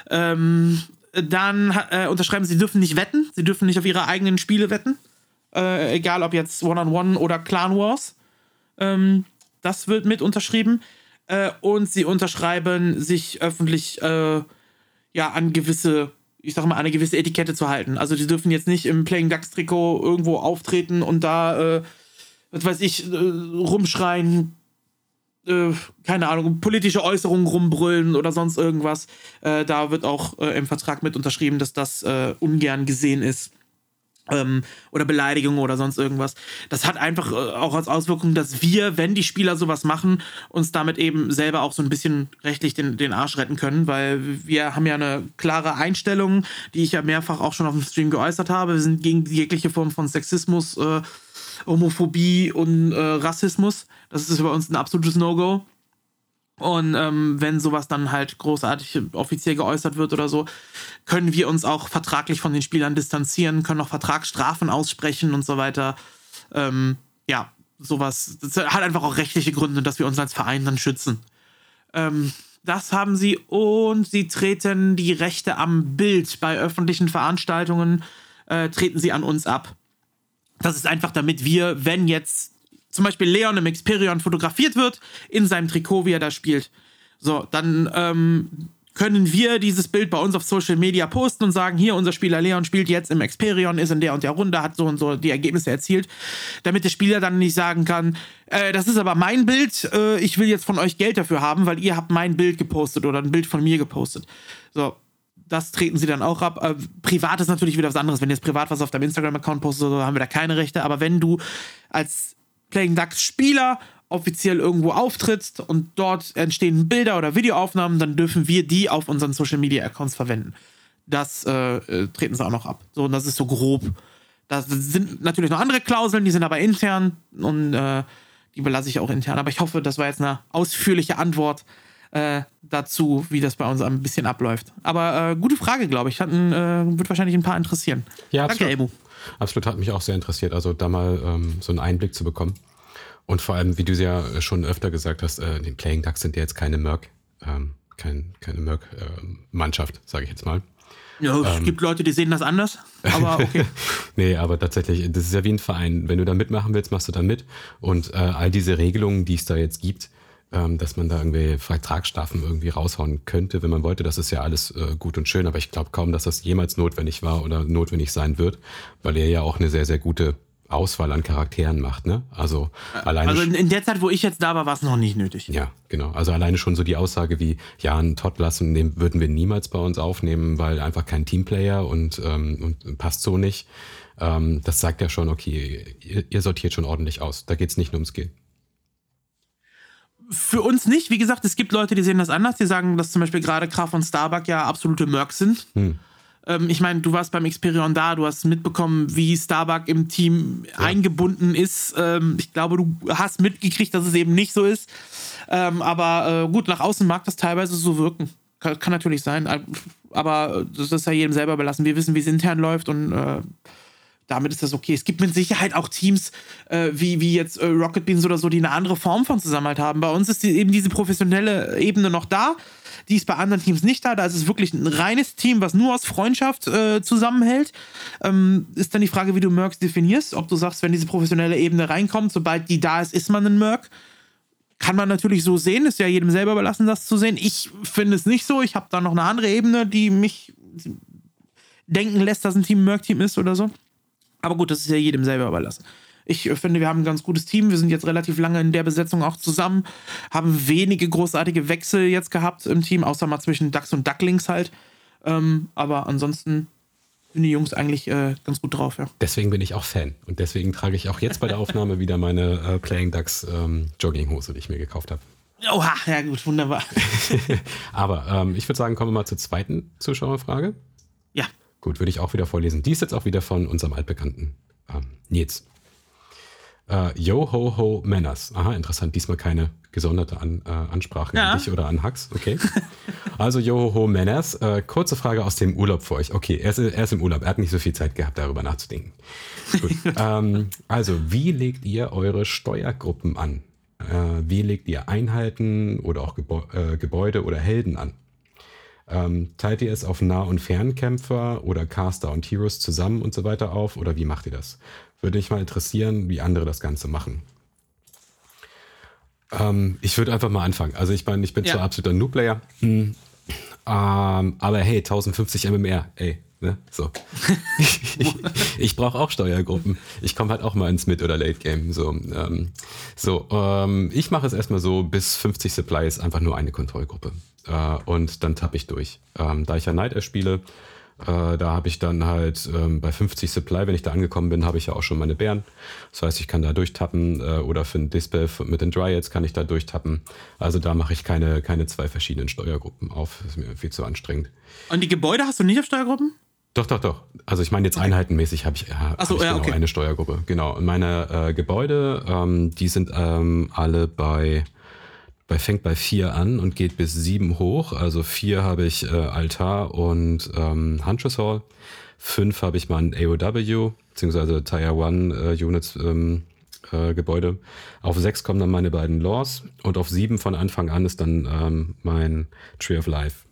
Ähm, dann äh, unterschreiben sie, dürfen nicht wetten. Sie dürfen nicht auf ihre eigenen Spiele wetten. Äh, egal ob jetzt One-on-One -on -One oder Clan Wars. Ähm, das wird mit unterschrieben. Äh, und sie unterschreiben sich öffentlich äh, ja, an gewisse ich sag mal, eine gewisse Etikette zu halten. Also die dürfen jetzt nicht im Playing Ducks Trikot irgendwo auftreten und da, äh, was weiß ich, äh, rumschreien, äh, keine Ahnung, politische Äußerungen rumbrüllen oder sonst irgendwas. Äh, da wird auch äh, im Vertrag mit unterschrieben, dass das äh, ungern gesehen ist ähm, oder Beleidigung oder sonst irgendwas. Das hat einfach äh, auch als Auswirkung, dass wir, wenn die Spieler sowas machen, uns damit eben selber auch so ein bisschen rechtlich den, den Arsch retten können, weil wir haben ja eine klare Einstellung, die ich ja mehrfach auch schon auf dem Stream geäußert habe. Wir sind gegen jegliche Form von Sexismus, äh, Homophobie und äh, Rassismus. Das ist bei uns ein absolutes No-Go. Und ähm, wenn sowas dann halt großartig offiziell geäußert wird oder so, können wir uns auch vertraglich von den Spielern distanzieren, können auch Vertragsstrafen aussprechen und so weiter. Ähm, ja, sowas. Das hat einfach auch rechtliche Gründe, dass wir uns als Verein dann schützen. Ähm, das haben sie und sie treten die Rechte am Bild bei öffentlichen Veranstaltungen, äh, treten sie an uns ab. Das ist einfach, damit wir, wenn jetzt zum Beispiel Leon im Experion fotografiert wird, in seinem Trikot, wie er da spielt. So, dann ähm, können wir dieses Bild bei uns auf Social Media posten und sagen, hier, unser Spieler Leon spielt jetzt im Experion, ist in der und der Runde, hat so und so die Ergebnisse erzielt, damit der Spieler dann nicht sagen kann, äh, das ist aber mein Bild, äh, ich will jetzt von euch Geld dafür haben, weil ihr habt mein Bild gepostet oder ein Bild von mir gepostet. So, das treten sie dann auch ab. Äh, privat ist natürlich wieder was anderes. Wenn du jetzt privat was auf deinem Instagram-Account postest, so, haben wir da keine Rechte. Aber wenn du als Playing Ducks Spieler offiziell irgendwo auftrittst und dort entstehen Bilder oder Videoaufnahmen, dann dürfen wir die auf unseren Social Media Accounts verwenden. Das äh, äh, treten sie auch noch ab. So, und das ist so grob. Da sind natürlich noch andere Klauseln, die sind aber intern und äh, die belasse ich auch intern. Aber ich hoffe, das war jetzt eine ausführliche Antwort äh, dazu, wie das bei uns ein bisschen abläuft. Aber äh, gute Frage, glaube ich. Hat, äh, wird wahrscheinlich ein paar interessieren. Ja, Danke, Emu. Absolut hat mich auch sehr interessiert, also da mal ähm, so einen Einblick zu bekommen. Und vor allem, wie du ja schon öfter gesagt hast, äh, die Playing Ducks sind ja jetzt keine Merc, ähm, kein, keine Merc-Mannschaft, äh, sage ich jetzt mal. Ja, es Ähm. gibt Leute, die sehen das anders, aber *laughs* okay. nee, aber tatsächlich, das ist ja wie ein Verein. Wenn du da mitmachen willst, machst du da mit. Und äh, all diese Regelungen, die es da jetzt gibt, ähm, dass man da irgendwie Vertragsstrafen irgendwie raushauen könnte, wenn man wollte, das ist ja alles äh, gut und schön. Aber ich glaube kaum, dass das jemals notwendig war oder notwendig sein wird, weil er ja auch eine sehr, sehr gute Auswahl an Charakteren macht. Ne? Also alleine. Also in, in der Zeit, wo ich jetzt da war, war es noch nicht nötig. Ja, genau. Also alleine schon so die Aussage wie, ja, einen Todd lassen, den würden wir niemals bei uns aufnehmen, weil einfach kein Teamplayer und, ähm, und passt so nicht. Ähm, das sagt ja schon, okay, ihr, ihr sortiert schon ordentlich aus. Da geht's nicht nur um Skill. Für uns nicht. Wie gesagt, es gibt Leute, die sehen das anders. Die sagen, dass zum Beispiel gerade Graf und Starbuck ja absolute Mercs sind. Hm. Ähm, ich meine, du warst beim Experion da, du hast mitbekommen, wie Starbuck im Team eingebunden ist. Ähm, ich glaube, du hast mitgekriegt, dass es eben nicht so ist. Ähm, aber äh, gut, nach außen mag das teilweise so wirken. Kann, kann natürlich sein. Aber das ist ja jedem selber überlassen. Wir wissen, wie es intern läuft und äh, damit ist das okay. Es gibt mit Sicherheit auch Teams äh, wie, wie jetzt äh, Rocket Beans oder so, die eine andere Form von Zusammenhalt haben. Bei uns ist die, eben diese professionelle Ebene noch da. Die ist bei anderen Teams nicht da. Da ist es wirklich ein reines Team, was nur aus Freundschaft äh, zusammenhält. Ähm, ist dann die Frage, wie du Mercs definierst. Ob du sagst, wenn diese professionelle Ebene reinkommt, sobald die da ist, ist man ein Merc. Kann man natürlich so sehen, ist ja jedem selber überlassen, das zu sehen. Ich finde es nicht so. Ich habe da noch eine andere Ebene, die mich denken lässt, dass ein Team ein Merc-Team ist oder so. Aber gut, das ist ja jedem selber überlassen. Ich äh, finde, wir haben ein ganz gutes Team. Wir sind jetzt relativ lange in der Besetzung auch zusammen, haben wenige großartige Wechsel jetzt gehabt im Team, außer mal zwischen Ducks und Ducklings halt. Ähm, aber ansonsten sind die Jungs eigentlich äh, ganz gut drauf, ja. Deswegen bin ich auch Fan. Und deswegen trage ich auch jetzt bei der Aufnahme wieder meine äh, Playing Ducks ähm, Jogginghose, die ich mir gekauft habe. Oha, ja gut, wunderbar. *laughs* Aber ähm, ich würde sagen, kommen wir mal zur zweiten Zuschauerfrage. ja. Gut, würde ich auch wieder vorlesen. Die ist jetzt auch wieder von unserem altbekannten ähm, Nils. Äh, Yo ho ho Manners. Aha, interessant. Diesmal keine gesonderte an, äh, Ansprache Ja. an dich oder an Hux. Okay. *laughs* Also Yo ho ho Manners. Äh, kurze Frage aus dem Urlaub für euch. Okay, er ist, er ist im Urlaub. Er hat nicht so viel Zeit gehabt, darüber nachzudenken. Gut. *laughs* ähm, also, wie legt ihr eure Steuergruppen an? Äh, wie legt ihr Einheiten oder auch äh, Gebäude oder Helden an? Ähm, teilt ihr es auf Nah- und Fernkämpfer oder Caster und Heroes zusammen und so weiter auf? Oder wie macht ihr das? Würde mich mal interessieren, wie andere das Ganze machen. Ähm, ich würde einfach mal anfangen. Also ich meine, ich bin Ja. zwar absoluter Noob-Player, hm, ähm, aber hey, 1050 MMR, ey, ne? So. *laughs* ich ich brauche auch Steuergruppen. Ich komme halt auch mal ins Mid- oder Late-Game. So, ähm, so ähm, ich mache es erstmal so, bis 50 Supply ist einfach nur eine Kontrollgruppe. Äh, und dann tappe ich durch. Ähm, da ich ja Night Air spiele, äh, da habe ich dann halt ähm, bei 50 Supply, wenn ich da angekommen bin, habe ich ja auch schon meine Bären. Das heißt, ich kann da durchtappen äh, oder für ein Dispel mit den Dryads kann ich da durchtappen. Also da mache ich keine, keine zwei verschiedenen Steuergruppen auf. Das ist mir viel zu anstrengend. Und die Gebäude hast du nicht auf Steuergruppen? Doch, doch, doch. Also ich meine jetzt einheitenmäßig habe ich, Ach so, hab ich ja, genau okay. eine Steuergruppe. Genau. Und meine äh, Gebäude, ähm, die sind ähm, alle bei, bei fängt bei vier an und geht bis sieben hoch. Also vier habe ich äh, Altar und ähm, Huntress Hall. Fünf habe ich mein AOW, beziehungsweise Tier One äh, Units ähm, äh, Gebäude. Auf sechs kommen dann meine beiden Laws und auf sieben von Anfang an ist dann ähm, mein Tree of Life.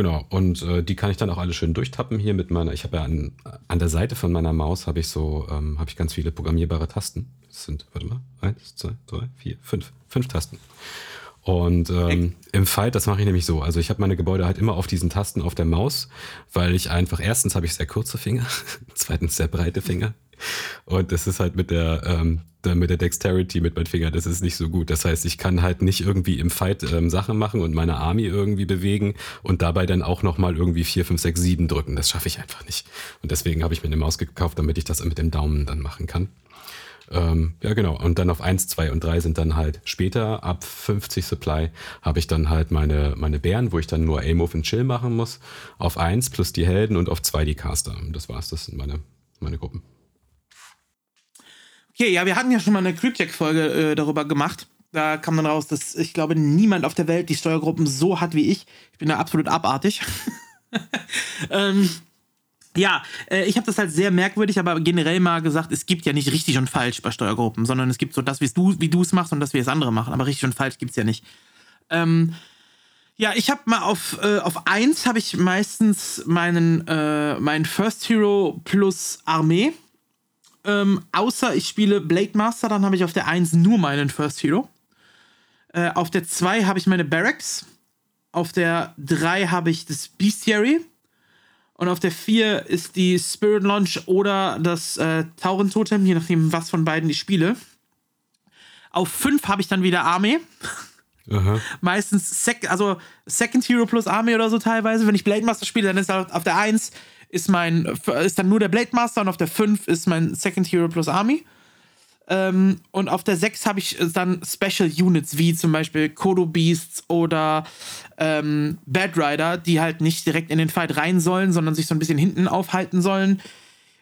Genau, und äh, die kann ich dann auch alle schön durchtappen hier mit meiner, ich habe ja an, an der Seite von meiner Maus habe ich so, ähm, habe ich ganz viele programmierbare Tasten. Das sind, warte mal, eins, zwei, drei, vier, fünf, fünf Tasten. Und ähm, im Fight, das mache ich nämlich so. Also ich habe meine Gebäude halt immer auf diesen Tasten auf der Maus, weil ich einfach, erstens habe ich sehr kurze Finger, *laughs* zweitens sehr breite Finger. Und das ist halt mit der, ähm, mit der Dexterity mit meinen Fingern, das ist nicht so gut. Das heißt, ich kann halt nicht irgendwie im Fight ähm, Sachen machen und meine Army irgendwie bewegen und dabei dann auch nochmal irgendwie 4, 5, 6, 7 drücken. Das schaffe ich einfach nicht. Und deswegen habe ich mir eine Maus gekauft, damit ich das mit dem Daumen dann machen kann. Ähm, ja, genau. Und dann auf 1, 2 und 3 sind dann halt später, ab 50 Supply, habe ich dann halt meine, meine Bären, wo ich dann nur A-Move und Chill machen muss. Auf 1 plus die Helden und auf 2 die Caster. Das war's. Das sind meine, meine Gruppen. Okay, ja, wir hatten ja schon mal eine Creepjack-Folge äh, darüber gemacht. Da kam dann raus, dass ich glaube, niemand auf der Welt die Steuergruppen so hat wie ich. Ich bin da absolut abartig. *laughs* ähm, ja, äh, ich habe das halt sehr merkwürdig, aber generell mal gesagt, es gibt ja nicht richtig und falsch bei Steuergruppen, sondern es gibt so das, wie du wie du es machst und das, wie es andere machen. Aber richtig und falsch gibt es ja nicht. Ähm, Ja, ich habe mal auf, äh, auf 1 habe ich meistens meinen, äh, meinen First Hero plus Armee. Ähm, außer ich spiele Blade Master, dann habe ich auf der 1 nur meinen First Hero. Äh, auf der 2 habe ich meine Barracks. Auf der 3 habe ich das Bestiary. Und auf der 4 ist die Spirit Launch oder das äh, Taurentotem, je nachdem, was von beiden ich spiele. Auf 5 habe ich dann wieder Armee. *laughs* Aha. Meistens, sec also Second Hero plus Armee oder so teilweise. Wenn ich Blade Master spiele, dann ist auf der 1 ist mein ist dann nur der Blade Master und auf der 5 ist mein Second Hero plus Army. Ähm, und auf der 6 habe ich dann Special Units, wie zum Beispiel Kodo Beasts oder ähm, Bad Rider, die halt nicht direkt in den Fight rein sollen, sondern sich so ein bisschen hinten aufhalten sollen.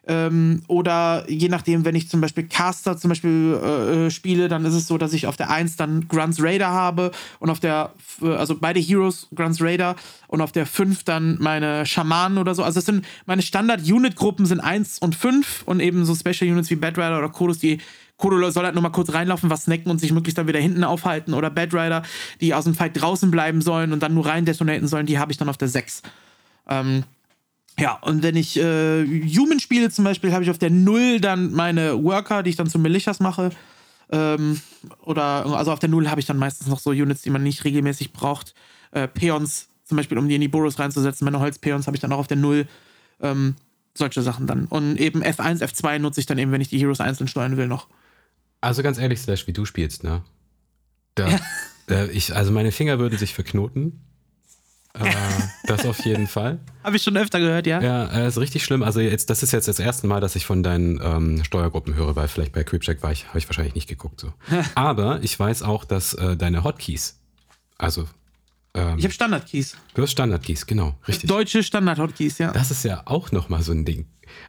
Ähm, oder je nachdem, wenn ich zum Beispiel Caster zum Beispiel äh, äh spiele, dann ist es so, dass ich auf der 1 dann Grunts Raider habe und auf der, also beide Heroes Grunts Raider und auf der 5 dann meine Schamanen oder so. Also es sind meine Standard-Unit-Gruppen sind 1 und 5 und eben so Special Units wie Bad Rider oder Kodos, die Kodo soll halt nur mal kurz reinlaufen, was snacken und sich möglichst dann wieder hinten aufhalten. Oder Bad Rider, die aus dem Fight draußen bleiben sollen und dann nur rein detonaten sollen, die habe ich dann auf der 6. Ähm, ja, und wenn ich äh, Human spiele zum Beispiel, habe ich auf der 0 dann meine Worker, die ich dann zu Militias mache. Ähm, oder also auf der 0 habe ich dann meistens noch so Units, die man nicht regelmäßig braucht. Äh, Peons, zum Beispiel, um die in die Burrows reinzusetzen. Meine Holzpeons habe ich dann auch auf der 0. Ähm, solche Sachen dann. Und eben F1, F2 nutze ich dann eben, wenn ich die Heroes einzeln steuern will, noch. Also ganz ehrlich, Slash, wie du spielst, ne? Da, ja. da ich, also meine Finger würden sich verknoten. Äh, das auf jeden Fall. *laughs* Habe ich schon öfter gehört, ja. Ja, äh, ist richtig schlimm. Also jetzt, das ist jetzt das erste Mal, dass ich von deinen ähm, Steuergruppen höre, weil vielleicht bei Creepcheck war ich, habe ich wahrscheinlich nicht geguckt. So. *laughs* Aber ich weiß auch, dass äh, deine Hotkeys, also ähm, ich habe Standard-Keys. Du hast Standard-Keys, genau, richtig. Deutsche Standard-Hotkeys, ja. Das ist ja auch nochmal so ein Ding.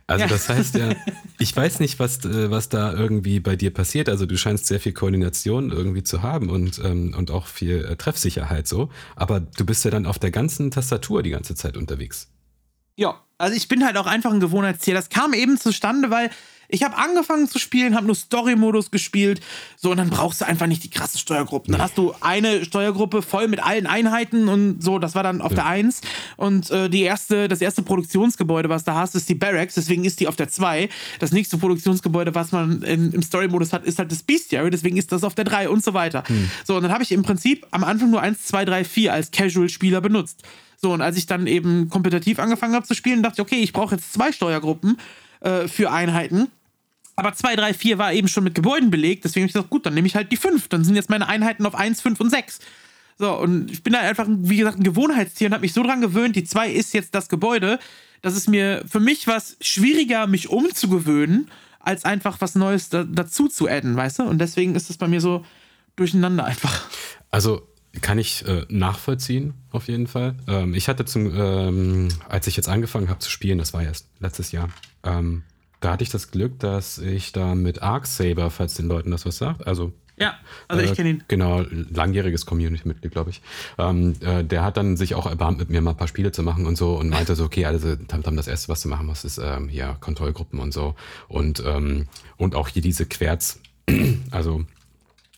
Also ja. das heißt ja, *laughs* ich weiß nicht, was, äh, was da irgendwie bei dir passiert. Also du scheinst sehr viel Koordination irgendwie zu haben und, ähm, und auch viel äh, Treffsicherheit so. Aber du bist ja dann auf der ganzen Tastatur die ganze Zeit unterwegs. Ja, also ich bin halt auch einfach ein Gewohnheitstier. Das kam eben zustande, weil ich habe angefangen zu spielen, habe nur Story-Modus gespielt. So, und dann brauchst du einfach nicht die krasse Steuergruppe. Dann hast du eine Steuergruppe voll mit allen Einheiten und so, das war dann auf ja. der 1. Und äh, die erste, das erste Produktionsgebäude, was du hast, ist die Barracks, deswegen ist die auf der 2. Das nächste Produktionsgebäude, was man in, im Story-Modus hat, ist halt das Bestiary, deswegen ist das auf der 3 und so weiter. Hm. So, und dann habe ich im Prinzip am Anfang nur 1, 2, 3, 4 als Casual-Spieler benutzt. So, und als ich dann eben kompetitiv angefangen habe zu spielen, dachte ich, okay, ich brauche jetzt zwei Steuergruppen äh, für Einheiten. Aber 2, 3, 4 war eben schon mit Gebäuden belegt, deswegen habe ich gesagt, gut, dann nehme ich halt die 5. Dann sind jetzt meine Einheiten auf 1, 5 und 6. So, und ich bin da einfach, wie gesagt, ein Gewohnheitstier und habe mich so dran gewöhnt, die 2 ist jetzt das Gebäude, dass es mir für mich was schwieriger, mich umzugewöhnen, als einfach was Neues da, dazu zu adden, weißt du? Und deswegen ist es bei mir so durcheinander einfach. Also kann ich äh, nachvollziehen, auf jeden Fall. Ähm, ich hatte zum, ähm, als ich jetzt angefangen habe zu spielen, das war erst letztes Jahr, ähm, da hatte ich das Glück, dass ich da mit Arcsaber, falls den Leuten das was sagt, also ja, also ich äh, kenne ihn. Genau, langjähriges Community-Mitglied, glaube ich. Ähm, äh, der hat dann sich auch erbarmt, mit mir mal ein paar Spiele zu machen und so und meinte so, okay, also Tamtam, das erste, was du machen musst, ist ähm, ja Kontrollgruppen und so. Und, ähm, und auch hier diese Querz, *clears throat* also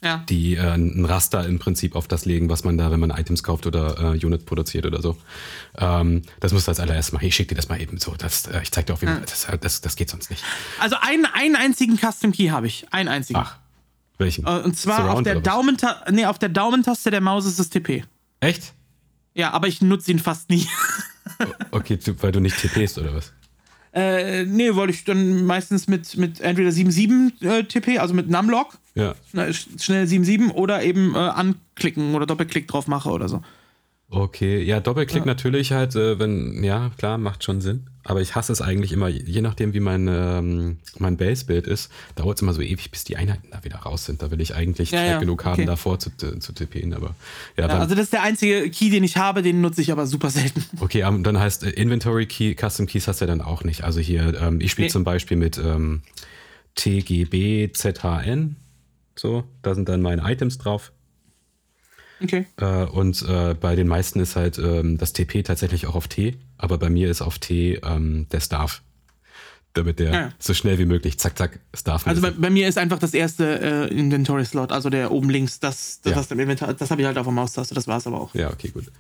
ja. die äh, ein Raster im Prinzip auf das legen, was man da, wenn man Items kauft oder äh, Unit produziert oder so. Ähm, das musst du als allererstes machen. Ich schicke dir das mal eben so. Das, äh, ich zeig dir auf jeden Fall, das, äh, das, das geht sonst nicht. Also einen, einen einzigen Custom Key habe ich. Einen einzigen. Ach, welchen? Äh, und zwar Surround auf der, Daumenta nee, auf der Daumentaste der Maus ist das TP. Echt? Ja, aber ich nutze ihn fast nie. *laughs* okay, weil du nicht TPst oder was? Äh, nee, wollte ich dann meistens mit, mit entweder 7.7 äh, TP, also mit Numlock, ja. schnell 7.7 oder eben äh, anklicken oder Doppelklick drauf mache oder so. Okay, ja, Doppelklick ja. natürlich halt, äh, wenn, ja, klar, macht schon Sinn. Aber ich hasse es eigentlich immer, je nachdem, wie mein, ähm, mein Base-Bild ist, dauert es immer so ewig, bis die Einheiten da wieder raus sind. Da will ich eigentlich ja, ja. genug haben, okay. davor zu, zu tippen. Aber, ja, ja also das ist der einzige Key, den ich habe, den nutze ich aber super selten. Okay, um, dann heißt äh, Inventory Key, Custom Keys hast du ja dann auch nicht. Also hier, ähm, ich spiele nee. zum Beispiel mit ähm, TGB, ZHN. So, da sind dann meine Items drauf. Okay. Äh, und äh, bei den meisten ist halt ähm, das TP tatsächlich auch auf T, aber bei mir ist auf T ähm, der Staff. damit der Ja. so schnell wie möglich, zack, zack, es darf Also bei, bei mir ist einfach das erste äh, Inventory-Slot, also der oben links, das, das, Ja. im Inventar, das habe ich halt auf der Maustaste, das war es aber auch. Ja, okay, gut.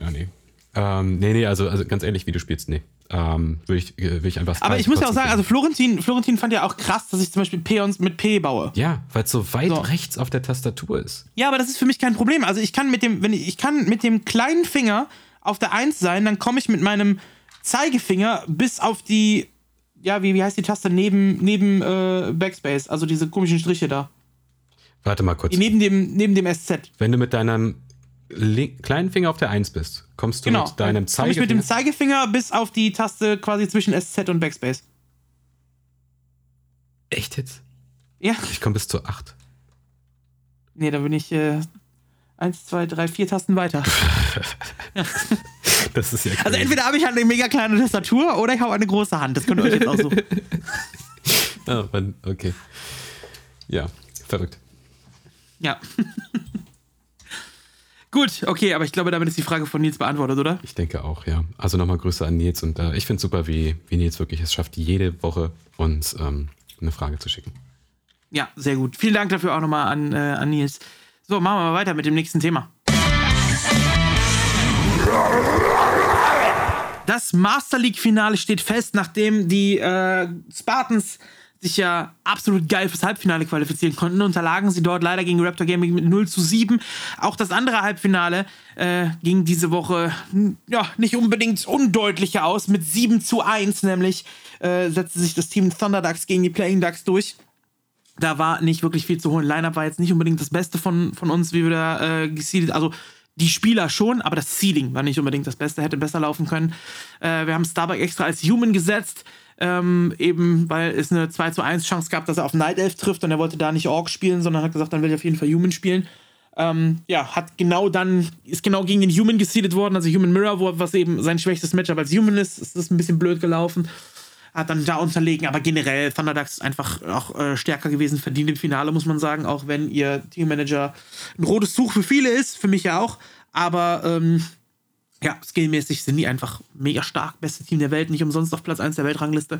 Ja, nee. Ähm, nee, nee, also, also ganz ehrlich, wie du spielst, nee. Ähm, würde ich, äh, würde ich einfach Aber ich muss ja auch sagen, also. Florentin, Florentin fand ja auch krass, dass ich zum Beispiel Peons mit P baue. Ja, weil es so weit So. rechts auf der Tastatur ist. Ja, aber das ist für mich kein Problem. Also ich kann mit dem, wenn ich, ich kann mit dem kleinen Finger auf der 1 sein, dann komme ich mit meinem Zeigefinger bis auf die, ja, wie, wie heißt die Taste neben, neben äh, Backspace, also diese komischen Striche da. Warte mal kurz. Neben dem, neben dem SZ. Wenn du mit deinem kleinen Finger auf der 1 bist, kommst du Genau. mit deinem Komme ich mit dem Zeigefinger. Zeigefinger bis auf die Taste quasi zwischen SZ und Backspace. Echt jetzt? Ja. Ich komme bis zur 8. Nee, da bin ich äh, eins, zwei, drei, vier Tasten weiter. *laughs* Das ist ja crazy. Also entweder habe ich halt eine mega kleine Tastatur oder ich habe eine große Hand. Das könnt ihr euch jetzt aussuchen. *laughs* Wann- okay. Ja, verrückt. Ja. *laughs* Gut, okay, aber ich glaube, damit ist die Frage von Nils beantwortet, oder? Ich denke auch, ja. Also nochmal Grüße an Nils und äh, ich finde super, wie, wie Nils wirklich es schafft, jede Woche uns ähm, eine Frage zu schicken. Ja, sehr gut. Vielen Dank dafür auch nochmal an, äh, an Nils. So, machen wir mal weiter mit dem nächsten Thema. Das Master League-Finale steht fest, nachdem die äh, Spartans sich ja absolut geil fürs Halbfinale qualifizieren konnten, unterlagen sie dort leider gegen Raptor Gaming mit 0 zu 7. Auch das andere Halbfinale äh, ging diese Woche hm, ja, nicht unbedingt undeutlicher aus, mit 7 zu 1 nämlich äh, setzte sich das Team Thunder Ducks gegen die Playing Ducks durch da war nicht wirklich viel zu holen. Line-Up war jetzt nicht unbedingt das Beste von, von uns, wie wir da äh, geseedet, also die Spieler schon, aber das Seeding war nicht unbedingt das Beste, hätte besser laufen können. Äh, wir haben Starbuck extra als Human gesetzt, ähm, eben weil es eine 2 zu 1 Chance gab, dass er auf Night Elf trifft und er wollte da nicht Orc spielen, sondern hat gesagt, dann will ich auf jeden Fall Human spielen. Ähm, ja, hat genau dann, ist genau gegen den Human geseedet worden, also Human Mirror, was eben sein schwächstes Matchup als Human ist, ist das ein bisschen blöd gelaufen hat dann da unterlegen, aber generell Thunderducks ist einfach auch äh, stärker gewesen, verdient im Finale, muss man sagen, auch wenn ihr Teammanager ein rotes Tuch für viele ist, für mich ja auch, aber ähm, ja, skillmäßig sind die einfach mega stark, beste Team der Welt, nicht umsonst auf Platz 1 der Weltrangliste.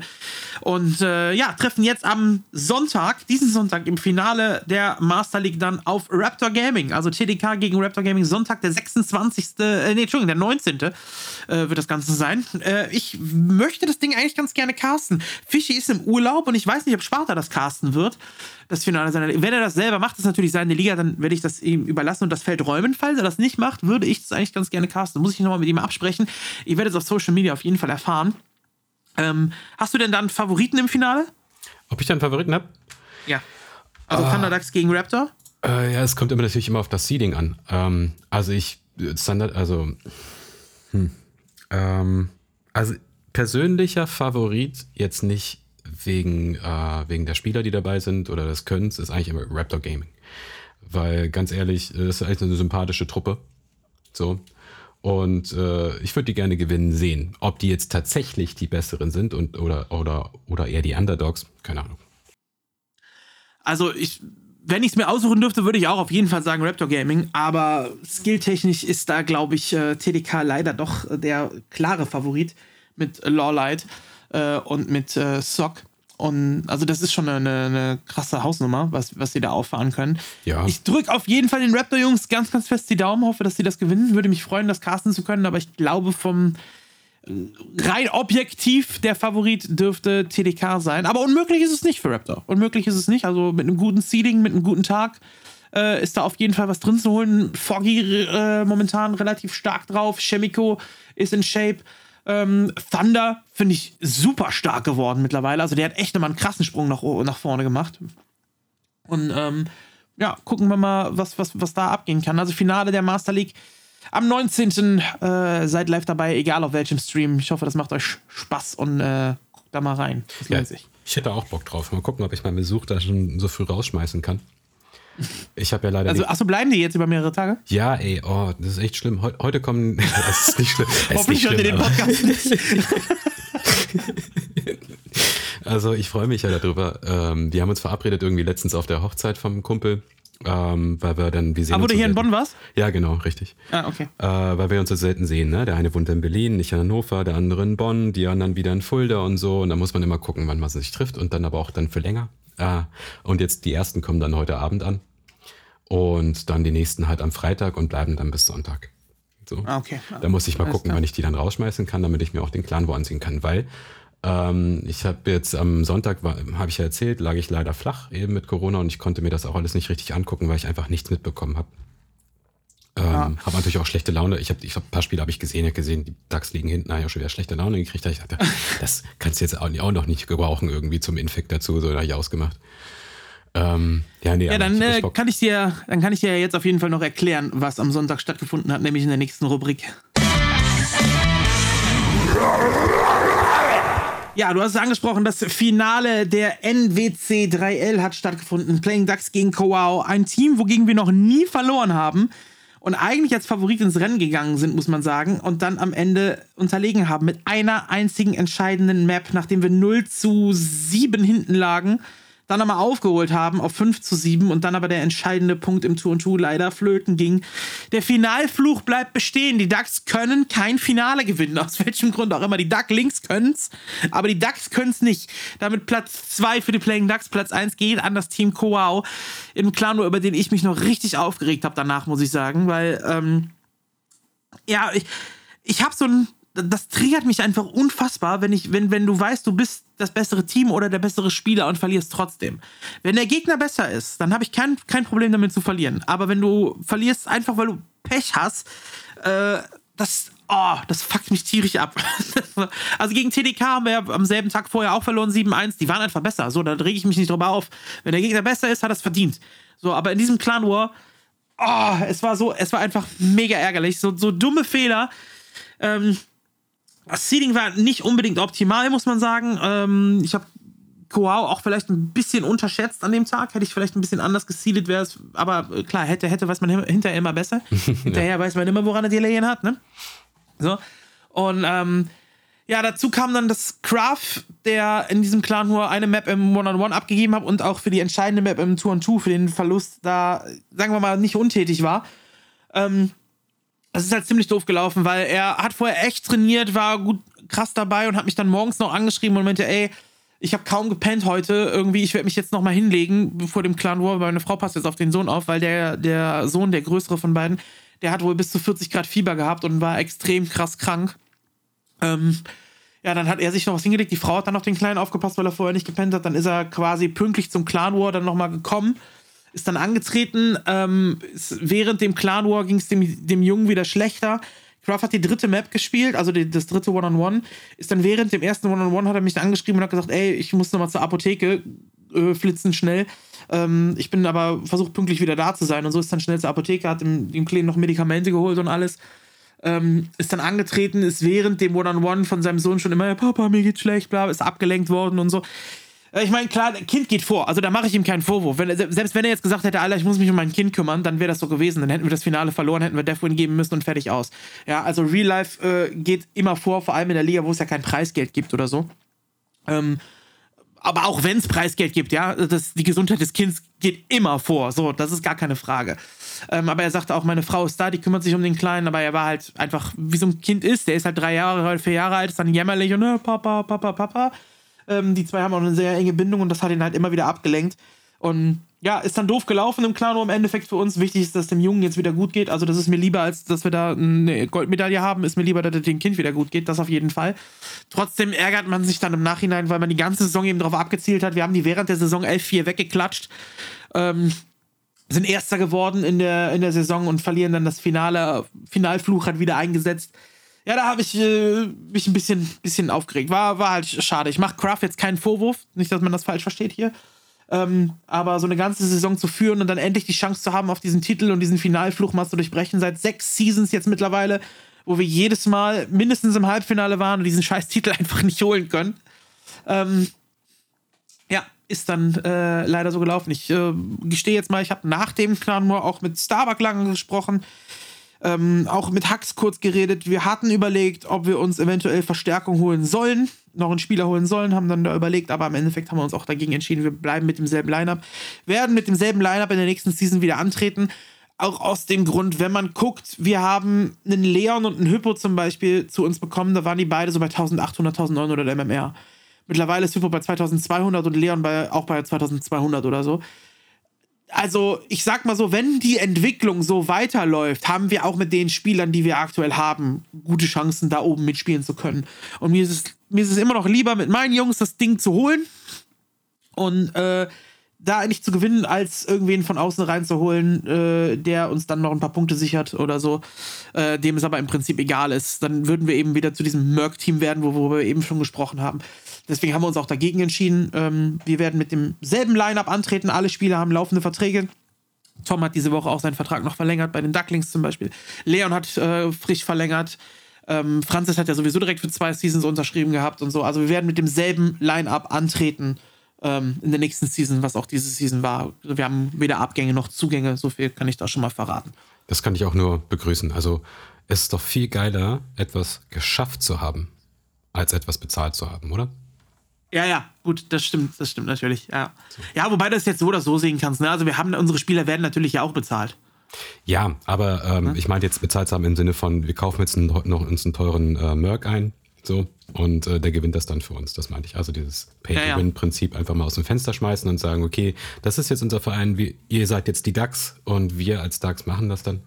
Und äh, ja, treffen jetzt am Sonntag, diesen Sonntag im Finale der Master League dann auf Raptor Gaming. Also TDK gegen Raptor Gaming, Sonntag der 26. Äh, nee, Entschuldigung, der 19. Äh, wird das Ganze sein. Äh, ich möchte das Ding eigentlich ganz gerne casten. Fischi ist im Urlaub und ich weiß nicht, ob Sparta das casten wird. Das Finale seiner Wenn er das selber macht, das ist natürlich seine Liga, dann werde ich das ihm überlassen und das Feld räumen. Falls er das nicht macht, würde ich das eigentlich ganz gerne casten. Muss ich nochmal mit ihm absprechen. Ich werde es auf Social Media auf jeden Fall erfahren. Ähm, hast du denn dann Favoriten im Finale? Ob ich da einen Favoriten habe? Ja. Also Thunder Ducks gegen Raptor? Äh, ja, es kommt immer natürlich immer auf das Seeding an. Ähm, also ich, Standard, also, hm, ähm, also persönlicher Favorit jetzt nicht wegen, äh, wegen der Spieler, die dabei sind oder des Könnens, ist eigentlich immer Raptor Gaming. Weil ganz ehrlich, das ist eigentlich eine sympathische Truppe. So. Und äh, ich würde die gerne gewinnen sehen. Ob die jetzt tatsächlich die besseren sind und oder, oder, oder eher die Underdogs, keine Ahnung. Also ich, wenn ich es mir aussuchen dürfte, würde ich auch auf jeden Fall sagen Raptor Gaming. Aber skilltechnisch ist da, glaube ich, äh, TDK leider doch der klare Favorit mit Lawlight äh, und mit äh, Sock. Und also das ist schon eine, eine krasse Hausnummer, was, was sie da auffahren können. Ja. Ich drücke auf jeden Fall den Raptor-Jungs ganz, ganz fest die Daumen, hoffe, dass sie das gewinnen. Würde mich freuen, das casten zu können, aber ich glaube vom äh, rein objektiv der Favorit dürfte TDK sein. Aber unmöglich ist es nicht für Raptor. Unmöglich ist es nicht. Also mit einem guten Seeding, mit einem guten Tag äh, ist da auf jeden Fall was drin zu holen. Foggy äh, momentan relativ stark drauf. Chemico ist in Shape. Ähm, Thunder finde ich super stark geworden mittlerweile. Also der hat echt nochmal einen krassen Sprung nach, nach vorne gemacht. Und ähm, ja, gucken wir mal, was, was, was da abgehen kann. Also Finale der Master League am 19. Äh, seid live dabei, egal auf welchem Stream. Ich hoffe, das macht euch Spaß und äh, guckt da mal rein. Das Ja, lohnt sich. ich hätte auch Bock drauf. Mal gucken, ob ich meinen Besuch da schon so früh rausschmeißen kann. Ich habe ja leider Also, achso, bleiben die jetzt über mehrere Tage? Ja, ey, oh, das ist echt schlimm. Heu heute kommen. *laughs* Das ist nicht schlimm. Hoffentlich hört ihr den Podcast nicht. *laughs* Also ich freue mich ja darüber. Ähm, wir haben uns verabredet irgendwie letztens auf der Hochzeit vom Kumpel Ähm, weil wir dann, wir sehen Ah, wo du hier in selten. Bonn warst? Ja, genau, richtig. Ah, okay. Äh, weil wir uns so selten sehen, ne? Der eine wohnt in Berlin, ich in Hannover, der andere in Bonn, die anderen wieder in Fulda und so. Und da muss man immer gucken, wann man sich trifft und dann aber auch dann für länger. Äh, und jetzt die ersten kommen dann heute Abend an. Und dann die nächsten halt am Freitag und bleiben dann bis Sonntag. So. Ah, okay. Da muss ich mal Alles gucken, klar. wann ich die dann rausschmeißen kann, damit ich mir auch den Clan wo anziehen kann, weil ähm, ich habe jetzt am Sonntag, habe ich ja erzählt, lag ich leider flach eben mit Corona und ich konnte mir das auch alles nicht richtig angucken, weil ich einfach nichts mitbekommen habe. Ähm, Ja. Habe natürlich auch schlechte Laune. Ich habe ich hab, ein paar Spiele habe ich gesehen, ich hab gesehen, die DAX liegen hinten, habe ich auch schon wieder schlechte Laune gekriegt. Da Ich dachte, *laughs* das kannst du jetzt auch, auch noch nicht gebrauchen irgendwie zum Infekt dazu, so da habe ich ausgemacht. Ähm, ja, nee, Ja, dann ich äh, kann ich dir, dann kann ich dir jetzt auf jeden Fall noch erklären, was am Sonntag stattgefunden hat, nämlich in der nächsten Rubrik. *laughs* Ja, du hast es angesprochen, das Finale der NWC 3L hat stattgefunden. Playing Ducks gegen Kowau. Ein Team, wogegen wir noch nie verloren haben und eigentlich als Favorit ins Rennen gegangen sind, muss man sagen, und dann am Ende unterlegen haben mit einer einzigen entscheidenden Map, nachdem wir 0 zu 7 hinten lagen, dann nochmal aufgeholt haben auf 5 zu 7 und dann aber der entscheidende Punkt im Tour und Tour leider flöten ging. Der Finalfluch bleibt bestehen. Die Ducks können kein Finale gewinnen, aus welchem Grund auch immer. Die Duck Links können's, aber die Ducks können's nicht. Damit Platz 2 für die Playing Ducks, Platz 1 geht an das Team Koau im Clan, über den ich mich noch richtig aufgeregt habe danach, muss ich sagen, weil ähm, ja, ich, ich habe so ein. Das triggert mich einfach unfassbar, wenn ich, wenn, wenn du weißt, du bist das bessere Team oder der bessere Spieler und verlierst trotzdem. Wenn der Gegner besser ist, dann habe ich kein, kein Problem damit zu verlieren. Aber wenn du verlierst, einfach weil du Pech hast, äh, das, oh, das fuckt mich tierisch ab. *laughs* also gegen TDK haben wir ja am selben Tag vorher auch verloren, 7-1. Die waren einfach besser. So, da rege ich mich nicht drüber auf. Wenn der Gegner besser ist, hat er es verdient. So, aber in diesem Clan War, oh, es war so, es war einfach mega ärgerlich. So, so dumme Fehler. Ähm, das Seeding war nicht unbedingt optimal, muss man sagen. Ähm, ich habe Koau auch vielleicht ein bisschen unterschätzt an dem Tag. Hätte ich vielleicht ein bisschen anders geseedet, wäre es. Aber äh, klar, hätte, hätte, weiß man hin- hinterher immer besser. *laughs* hinterher weiß man immer, woran er die Lehen hat, ne? So. Und ähm, ja, dazu kam dann das Craft, der in diesem Clan nur eine Map im One-on-One abgegeben hat und auch für die entscheidende Map im Two-on-Two für den Verlust da, sagen wir mal, nicht untätig war. Ähm, das ist halt ziemlich doof gelaufen, weil er hat vorher echt trainiert, war gut krass dabei und hat mich dann morgens noch angeschrieben und meinte, ey, ich habe kaum gepennt heute, irgendwie, ich werde mich jetzt noch mal hinlegen vor dem Clan War, weil meine Frau passt jetzt auf den Sohn auf, weil der, der Sohn, der größere von beiden, der hat wohl bis zu 40 Grad Fieber gehabt und war extrem krass krank. Ähm, ja, dann hat er sich noch was hingelegt. Die Frau hat dann auf den Kleinen aufgepasst, weil er vorher nicht gepennt hat. Dann ist er quasi pünktlich zum Clan War dann nochmal gekommen, ist dann angetreten. Ähm, während dem Clan War ging es dem, dem Jungen wieder schlechter. Craft hat die dritte Map gespielt, also die, das dritte One-on-One. Ist dann während dem ersten One-on-One hat er mich angeschrieben und hat gesagt, ey, ich muss nochmal zur Apotheke äh, flitzen schnell. Ähm, ich bin aber versucht pünktlich wieder da zu sein und so ist dann schnell zur Apotheke, hat dem, dem Kleinen noch Medikamente geholt und alles ähm, ist dann angetreten, ist während dem One-on-One von seinem Sohn schon immer, Papa, mir geht's schlecht, bla, ist abgelenkt worden und so. Äh, Ich meine, klar, Kind geht vor, also da mache ich ihm keinen Vorwurf. Wenn, selbst wenn er jetzt gesagt hätte, Alter, ich muss mich um mein Kind kümmern, dann wäre das so gewesen. Dann hätten wir das Finale verloren, hätten wir Deathwin geben müssen und fertig aus. Ja, also Real Life äh, geht immer vor, vor allem in der Liga, wo es ja kein Preisgeld gibt oder so. Ähm, aber auch wenn es Preisgeld gibt, ja, das, die Gesundheit des Kindes geht immer vor. So, das ist gar keine Frage. Ähm, aber er sagte auch, meine Frau ist da, die kümmert sich um den Kleinen, aber er war halt einfach, wie so ein Kind ist, der ist halt drei Jahre, vier Jahre alt, ist dann jämmerlich und äh, Papa, Papa, Papa. Ähm, die zwei haben auch eine sehr enge Bindung und das hat ihn halt immer wieder abgelenkt. Und ja, ist dann doof gelaufen im Clan, im Endeffekt für uns. Wichtig ist, dass dem Jungen jetzt wieder gut geht. Also, das ist mir lieber, als dass wir da eine Goldmedaille haben. Ist mir lieber, dass es dem Kind wieder gut geht. Das auf jeden Fall. Trotzdem ärgert man sich dann im Nachhinein, weil man die ganze Saison eben darauf abgezielt hat. Wir haben die während der Saison 11-4 weggeklatscht. Ähm, sind Erster geworden in der, in der Saison und verlieren dann das Finale. Finalfluch hat wieder eingesetzt. Ja, da habe ich äh, mich ein bisschen, bisschen aufgeregt. War, war halt schade. Ich mache Kraft jetzt keinen Vorwurf. Nicht, dass man das falsch versteht hier. Ähm, aber so eine ganze Saison zu führen und dann endlich die Chance zu haben, auf diesen Titel und diesen Finalfluch mal zu durchbrechen, seit sechs Seasons jetzt mittlerweile, wo wir jedes Mal mindestens im Halbfinale waren und diesen scheiß Titel *laughs* einfach nicht holen können. Ähm, ja, ist dann äh, leider so gelaufen. Ich äh, gestehe jetzt mal, ich habe nach dem Clan auch mit Starbuck lange gesprochen, ähm, auch mit Hux kurz geredet. Wir hatten überlegt, ob wir uns eventuell Verstärkung holen sollen. noch einen Spieler holen sollen, haben dann da überlegt, aber im Endeffekt haben wir uns auch dagegen entschieden, wir bleiben mit demselben Lineup, werden mit demselben Lineup in der nächsten Season wieder antreten. Auch aus dem Grund, wenn man guckt, wir haben einen Leon und einen Hypo zum Beispiel zu uns bekommen, da waren die beide so bei 1800, 1900 MMR. Mittlerweile ist Hypo bei 2200 und Leon bei, auch bei 2200 oder so. Also, ich sag mal so, wenn die Entwicklung so weiterläuft, haben wir auch mit den Spielern, die wir aktuell haben, gute Chancen, da oben mitspielen zu können. Und mir ist es, mir ist es immer noch lieber, mit meinen Jungs das Ding zu holen und äh, da eigentlich zu gewinnen, als irgendwen von außen reinzuholen, äh, der uns dann noch ein paar Punkte sichert oder so, äh, dem es aber im Prinzip egal ist. Dann würden wir eben wieder zu diesem Merc-Team werden, worüber wir eben schon gesprochen haben. Deswegen haben wir uns auch dagegen entschieden. Ähm, wir werden mit demselben Line-Up antreten. Alle Spieler haben laufende Verträge. Tom hat diese Woche auch seinen Vertrag noch verlängert, bei den Ducklings zum Beispiel. Leon hat äh, frisch verlängert. Ähm, Francis hat ja sowieso direkt für zwei Seasons unterschrieben gehabt und so. Also wir werden mit demselben Line-Up antreten ähm, in der nächsten Season, was auch diese Season war. Wir haben weder Abgänge noch Zugänge, so viel kann ich da schon mal verraten. Das kann ich auch nur begrüßen. Also es ist doch viel geiler, etwas geschafft zu haben, als etwas bezahlt zu haben, oder? Ja, ja, gut, das stimmt, das stimmt natürlich. Ja, ja wobei du das jetzt so oder so sehen kannst. Ne? Also wir haben, unsere Spieler werden natürlich ja auch bezahlt. Ja, aber ähm, hm? ich meine jetzt bezahlt haben im Sinne von, wir kaufen jetzt einen, noch uns einen teuren äh, Merc ein, so, und äh, der gewinnt das dann für uns. Das meinte ich. Also dieses Pay-to-Win-Prinzip einfach mal aus dem Fenster schmeißen und sagen, okay, das ist jetzt unser Verein, wir, ihr seid jetzt die DAX und wir als DAX machen das dann.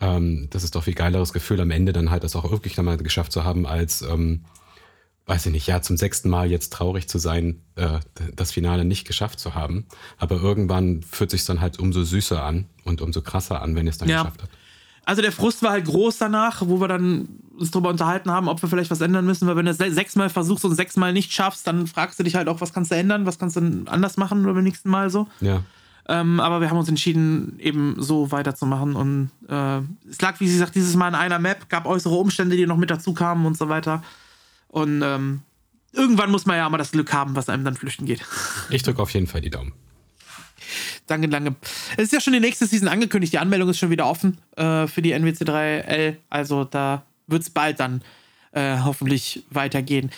Ähm, das ist doch viel geileres Gefühl, am Ende dann halt das auch wirklich nochmal geschafft zu haben, als ähm, weiß ich nicht, ja, zum sechsten Mal jetzt traurig zu sein, äh, das Finale nicht geschafft zu haben. Aber irgendwann fühlt sich dann halt umso süßer an und umso krasser an, wenn ihr es dann ja. geschafft habt. Also der Frust war halt groß danach, wo wir dann uns darüber unterhalten haben, ob wir vielleicht was ändern müssen, weil wenn du sechsmal versuchst und sechsmal nicht schaffst, dann fragst du dich halt auch, was kannst du ändern, was kannst du anders machen oder beim nächsten Mal so. Ja. Ähm, aber wir haben uns entschieden, eben so weiterzumachen. Und äh, es lag, wie sie sagt, dieses Mal in einer Map, gab äußere Umstände, die noch mit dazu kamen und so weiter. Und ähm, irgendwann muss man ja mal das Glück haben, was einem dann flüchten geht. Ich drücke auf jeden Fall die Daumen. Danke, danke. Es ist ja schon die nächste Season angekündigt. Die Anmeldung ist schon wieder offen äh, für die NWC3L. Also da wird es bald dann äh, hoffentlich weitergehen.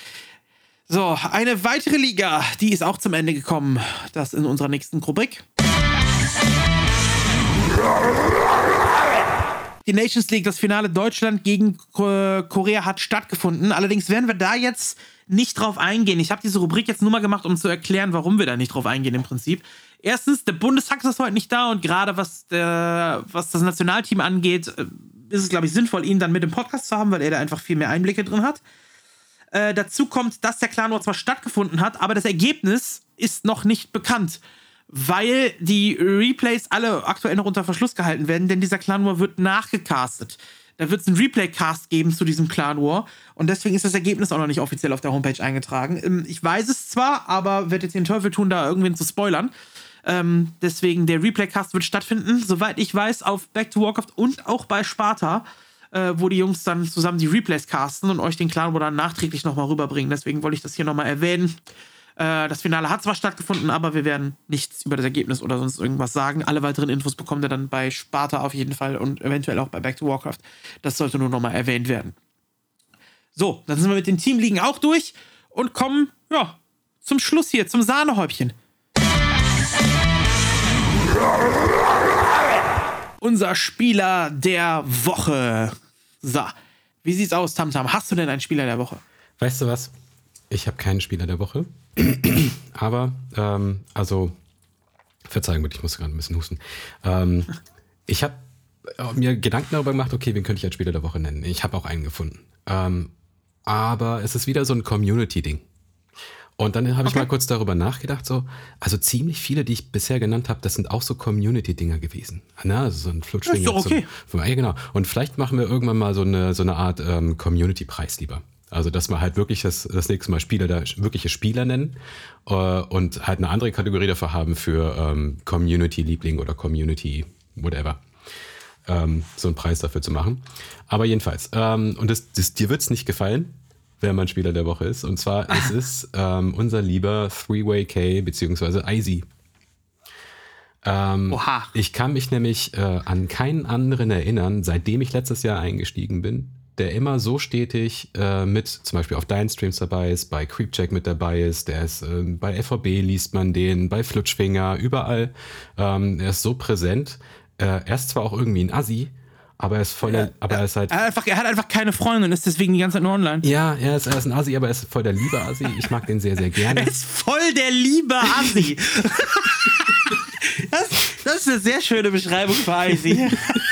So, eine weitere Liga, die ist auch zum Ende gekommen. Das in unserer nächsten Rubrik. Die Nations League, das Finale Deutschland gegen Korea hat stattgefunden. Allerdings werden wir da jetzt nicht drauf eingehen. Ich habe diese Rubrik jetzt nur mal gemacht, um zu erklären, warum wir da nicht drauf eingehen im Prinzip. Erstens, der Bundestag ist heute nicht da und gerade was, was das Nationalteam angeht, äh, ist es, glaube ich, sinnvoll, ihn dann mit dem Podcast zu haben, weil er da einfach viel mehr Einblicke drin hat. Äh, dazu kommt, dass der Clan War zwar stattgefunden hat, aber das Ergebnis ist noch nicht bekannt weil die Replays alle aktuell noch unter Verschluss gehalten werden, denn dieser Clan War wird nachgecastet. Da wird es einen Replay-Cast geben zu diesem Clan War und deswegen ist das Ergebnis auch noch nicht offiziell auf der Homepage eingetragen. Ähm, ich weiß es zwar, aber werde jetzt den Teufel tun, da irgendwen zu spoilern. Ähm, deswegen, der Replay-Cast wird stattfinden, soweit ich weiß, auf Back to Warcraft und auch bei Sparta, äh, wo die Jungs dann zusammen die Replays casten und euch den Clan War dann nachträglich nochmal rüberbringen. Deswegen wollte ich das hier nochmal erwähnen. Äh, das Finale hat zwar stattgefunden, aber wir werden nichts über das Ergebnis oder sonst irgendwas sagen. Alle weiteren Infos bekommt ihr dann bei Sparta auf jeden Fall und eventuell auch bei Back to Warcraft. Das sollte nur nochmal erwähnt werden. So, dann sind wir mit den Teamligen auch durch und kommen, ja, zum Schluss hier, zum Sahnehäubchen. Unser Spieler der Woche. So, wie sieht's aus, Tamtam? Hast du denn einen Spieler der Woche? Weißt du was? Ich habe keinen Spieler der Woche. Aber, ähm, also, Verzeihung ich muss gerade ein bisschen husten. Ähm, ich habe äh, mir Gedanken darüber gemacht, okay, wen könnte ich als Spieler der Woche nennen? Ich habe auch einen gefunden. Ähm, aber es ist wieder so ein Community-Ding. Und dann habe ich okay. mal kurz darüber nachgedacht, so, also ziemlich viele, die ich bisher genannt habe, das sind auch so Community-Dinger gewesen. Na, also so ein Flutschding. Ist doch okay. So, ja, genau. Und vielleicht machen wir irgendwann mal so eine, so eine Art ähm, Community-Preis lieber. Also, dass wir halt wirklich das, das nächste Mal Spieler da wirkliche Spieler nennen äh, und halt eine andere Kategorie dafür haben für ähm, Community-Liebling oder Community whatever. Ähm, so einen Preis dafür zu machen. Aber jedenfalls, ähm, und das, das, dir wird es nicht gefallen, wer mein Spieler der Woche ist. Und zwar *laughs* ist es ähm, unser lieber Three-Way K beziehungsweise Icy. Ähm, Oha. Ich kann mich nämlich äh, an keinen anderen erinnern, seitdem ich letztes Jahr eingestiegen bin, der immer so stetig äh, mit zum Beispiel auf deinen Streams dabei ist, bei Creepcheck mit dabei ist, der ist äh, bei FVB liest man den, bei Flutschfinger, überall. Ähm, er ist so präsent. Äh, er ist zwar auch irgendwie ein Assi, aber er ist voll der, aber er ist halt. Er hat, einfach, er hat einfach keine Freunde und ist deswegen die ganze Zeit nur online. Ja, er ist, er ist ein Assi, aber er ist voll der liebe Assi. Ich mag den sehr, sehr gerne. Er ist voll der liebe Assi. *laughs* das, das ist eine sehr schöne Beschreibung für Assi. *laughs*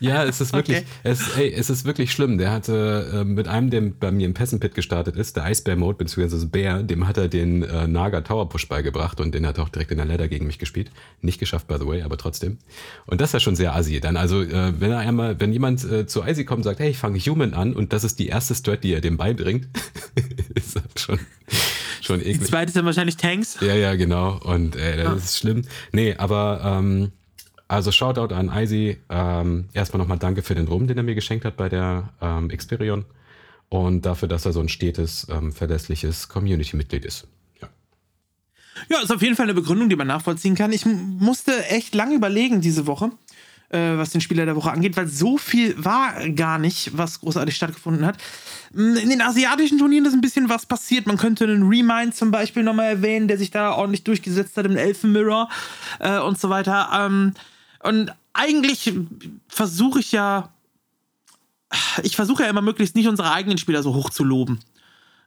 Ja, es ist wirklich, Okay. es, ey, es ist wirklich schlimm. Der hatte äh, mit einem, der bei mir im Pessenpit gestartet ist, der Eisbär-Mode, beziehungsweise das Bär, dem hat er den äh, Naga Tower Push beigebracht und den hat er auch direkt in der Ladder gegen mich gespielt. Nicht geschafft, by the way, aber trotzdem. Und das ist ja schon sehr assi. Dann also, äh, wenn er einmal, wenn jemand äh, zu Icy kommt und sagt, hey, ich fange Human an und das ist die erste Strat, die er dem beibringt, *laughs* ist das schon, schon Die eklig. zweite ist dann wahrscheinlich Tanks. Ja, ja, genau. Und äh, das ist schlimm. Nee, aber ähm, also Shoutout an Icy. Ähm, erstmal nochmal danke für den Rum, den er mir geschenkt hat bei der ähm, Experion. Und dafür, dass er so ein stetes, ähm, verlässliches Community-Mitglied ist. Ja. Ja, ist auf jeden Fall eine Begründung, die man nachvollziehen kann. Ich musste echt lange überlegen diese Woche, äh, was den Spieler der Woche angeht, weil so viel war gar nicht, was großartig stattgefunden hat. In den asiatischen Turnieren ist ein bisschen was passiert. Man könnte einen Remind zum Beispiel nochmal erwähnen, der sich da ordentlich durchgesetzt hat im Elfenmirror äh, und so weiter. Ähm, und eigentlich versuche ich ja, ich versuche ja immer möglichst nicht unsere eigenen Spieler so hoch zu loben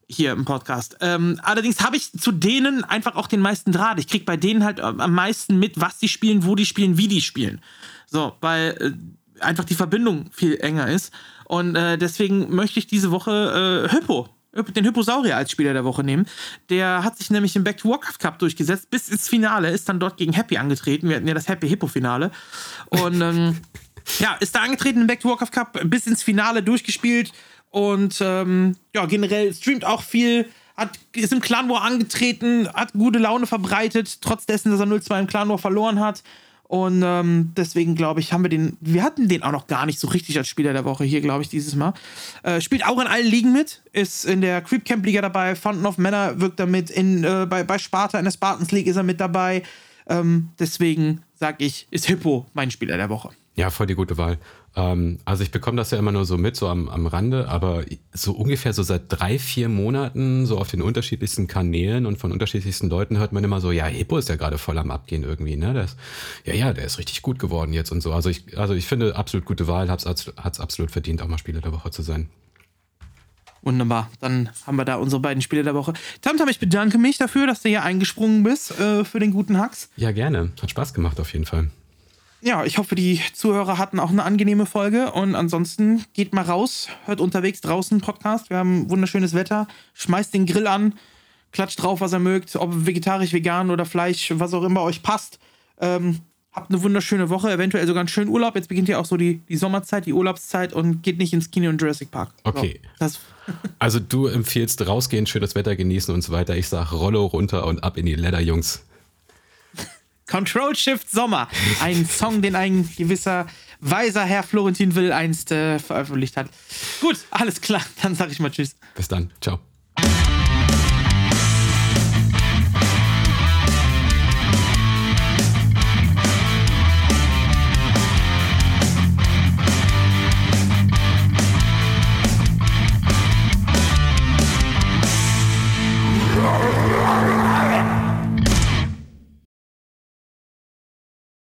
hier im Podcast. Ähm, allerdings habe ich zu denen einfach auch den meisten Draht. Ich kriege bei denen halt am am meisten mit, was die spielen, wo die spielen, wie die spielen. So, weil äh, einfach die Verbindung viel enger ist. Und äh, deswegen möchte ich diese Woche äh, Hypo- den Hyposaurier als Spieler der Woche nehmen. Der hat sich nämlich im Back to Warcraft Cup durchgesetzt bis ins Finale, ist dann dort gegen Happy angetreten. Wir hatten ja das Happy Hippo Finale. Und ähm, ja, ist da angetreten im Back to Warcraft Cup, bis ins Finale durchgespielt und ähm, ja, generell streamt auch viel, hat, ist im Clan War angetreten, hat gute Laune verbreitet, trotz dessen, dass er 0-2 im Clan War verloren hat. Und ähm, deswegen glaube ich, haben wir den, wir hatten den auch noch gar nicht so richtig als Spieler der Woche hier, glaube ich, dieses Mal. Äh, spielt auch in allen Ligen mit, ist in der Creep Camp Liga dabei, Fountain of Manor wirkt damit, äh, bei, bei Sparta in der Spartans League ist er mit dabei. Ähm, deswegen sage ich, ist Hippo mein Spieler der Woche. Ja, voll die gute Wahl. Ähm, also ich bekomme das ja immer nur so mit, so am, am Rande, aber so ungefähr so seit drei, vier Monaten, so auf den unterschiedlichsten Kanälen und von unterschiedlichsten Leuten hört man immer so, ja, Hippo ist ja gerade voll am Abgehen irgendwie, ne? Das, ja, ja, der ist richtig gut geworden jetzt und so. Also ich, also ich finde absolut gute Wahl, hat's, hat's absolut verdient, auch mal Spieler der Woche zu sein. Wunderbar, dann haben wir da unsere beiden Spiele der Woche. Tamtam, ich bedanke mich dafür, dass du hier eingesprungen bist äh, für den guten Hacks. Ja, gerne. Hat Spaß gemacht auf jeden Fall. Ja, ich hoffe, die Zuhörer hatten auch eine angenehme Folge und ansonsten geht mal raus, hört unterwegs draußen einen Podcast. Wir haben wunderschönes Wetter, schmeißt den Grill an, klatscht drauf, was ihr mögt, ob vegetarisch, vegan oder Fleisch, was auch immer euch passt. Ähm, habt eine wunderschöne Woche, eventuell sogar einen schönen Urlaub. Jetzt beginnt ja auch so die, die Sommerzeit, die Urlaubszeit und geht nicht ins Kino in Jurassic Park. Okay. So, *laughs* Also du empfiehlst rausgehen, schönes Wetter genießen und so weiter. Ich sag Rollo runter und ab in die Ladder, Jungs. Control Shift Sommer. Ein Song, den ein gewisser weiser Herr Florentin Will einst äh, veröffentlicht hat. Gut, alles klar. Dann sag ich mal Tschüss. Bis dann. Ciao.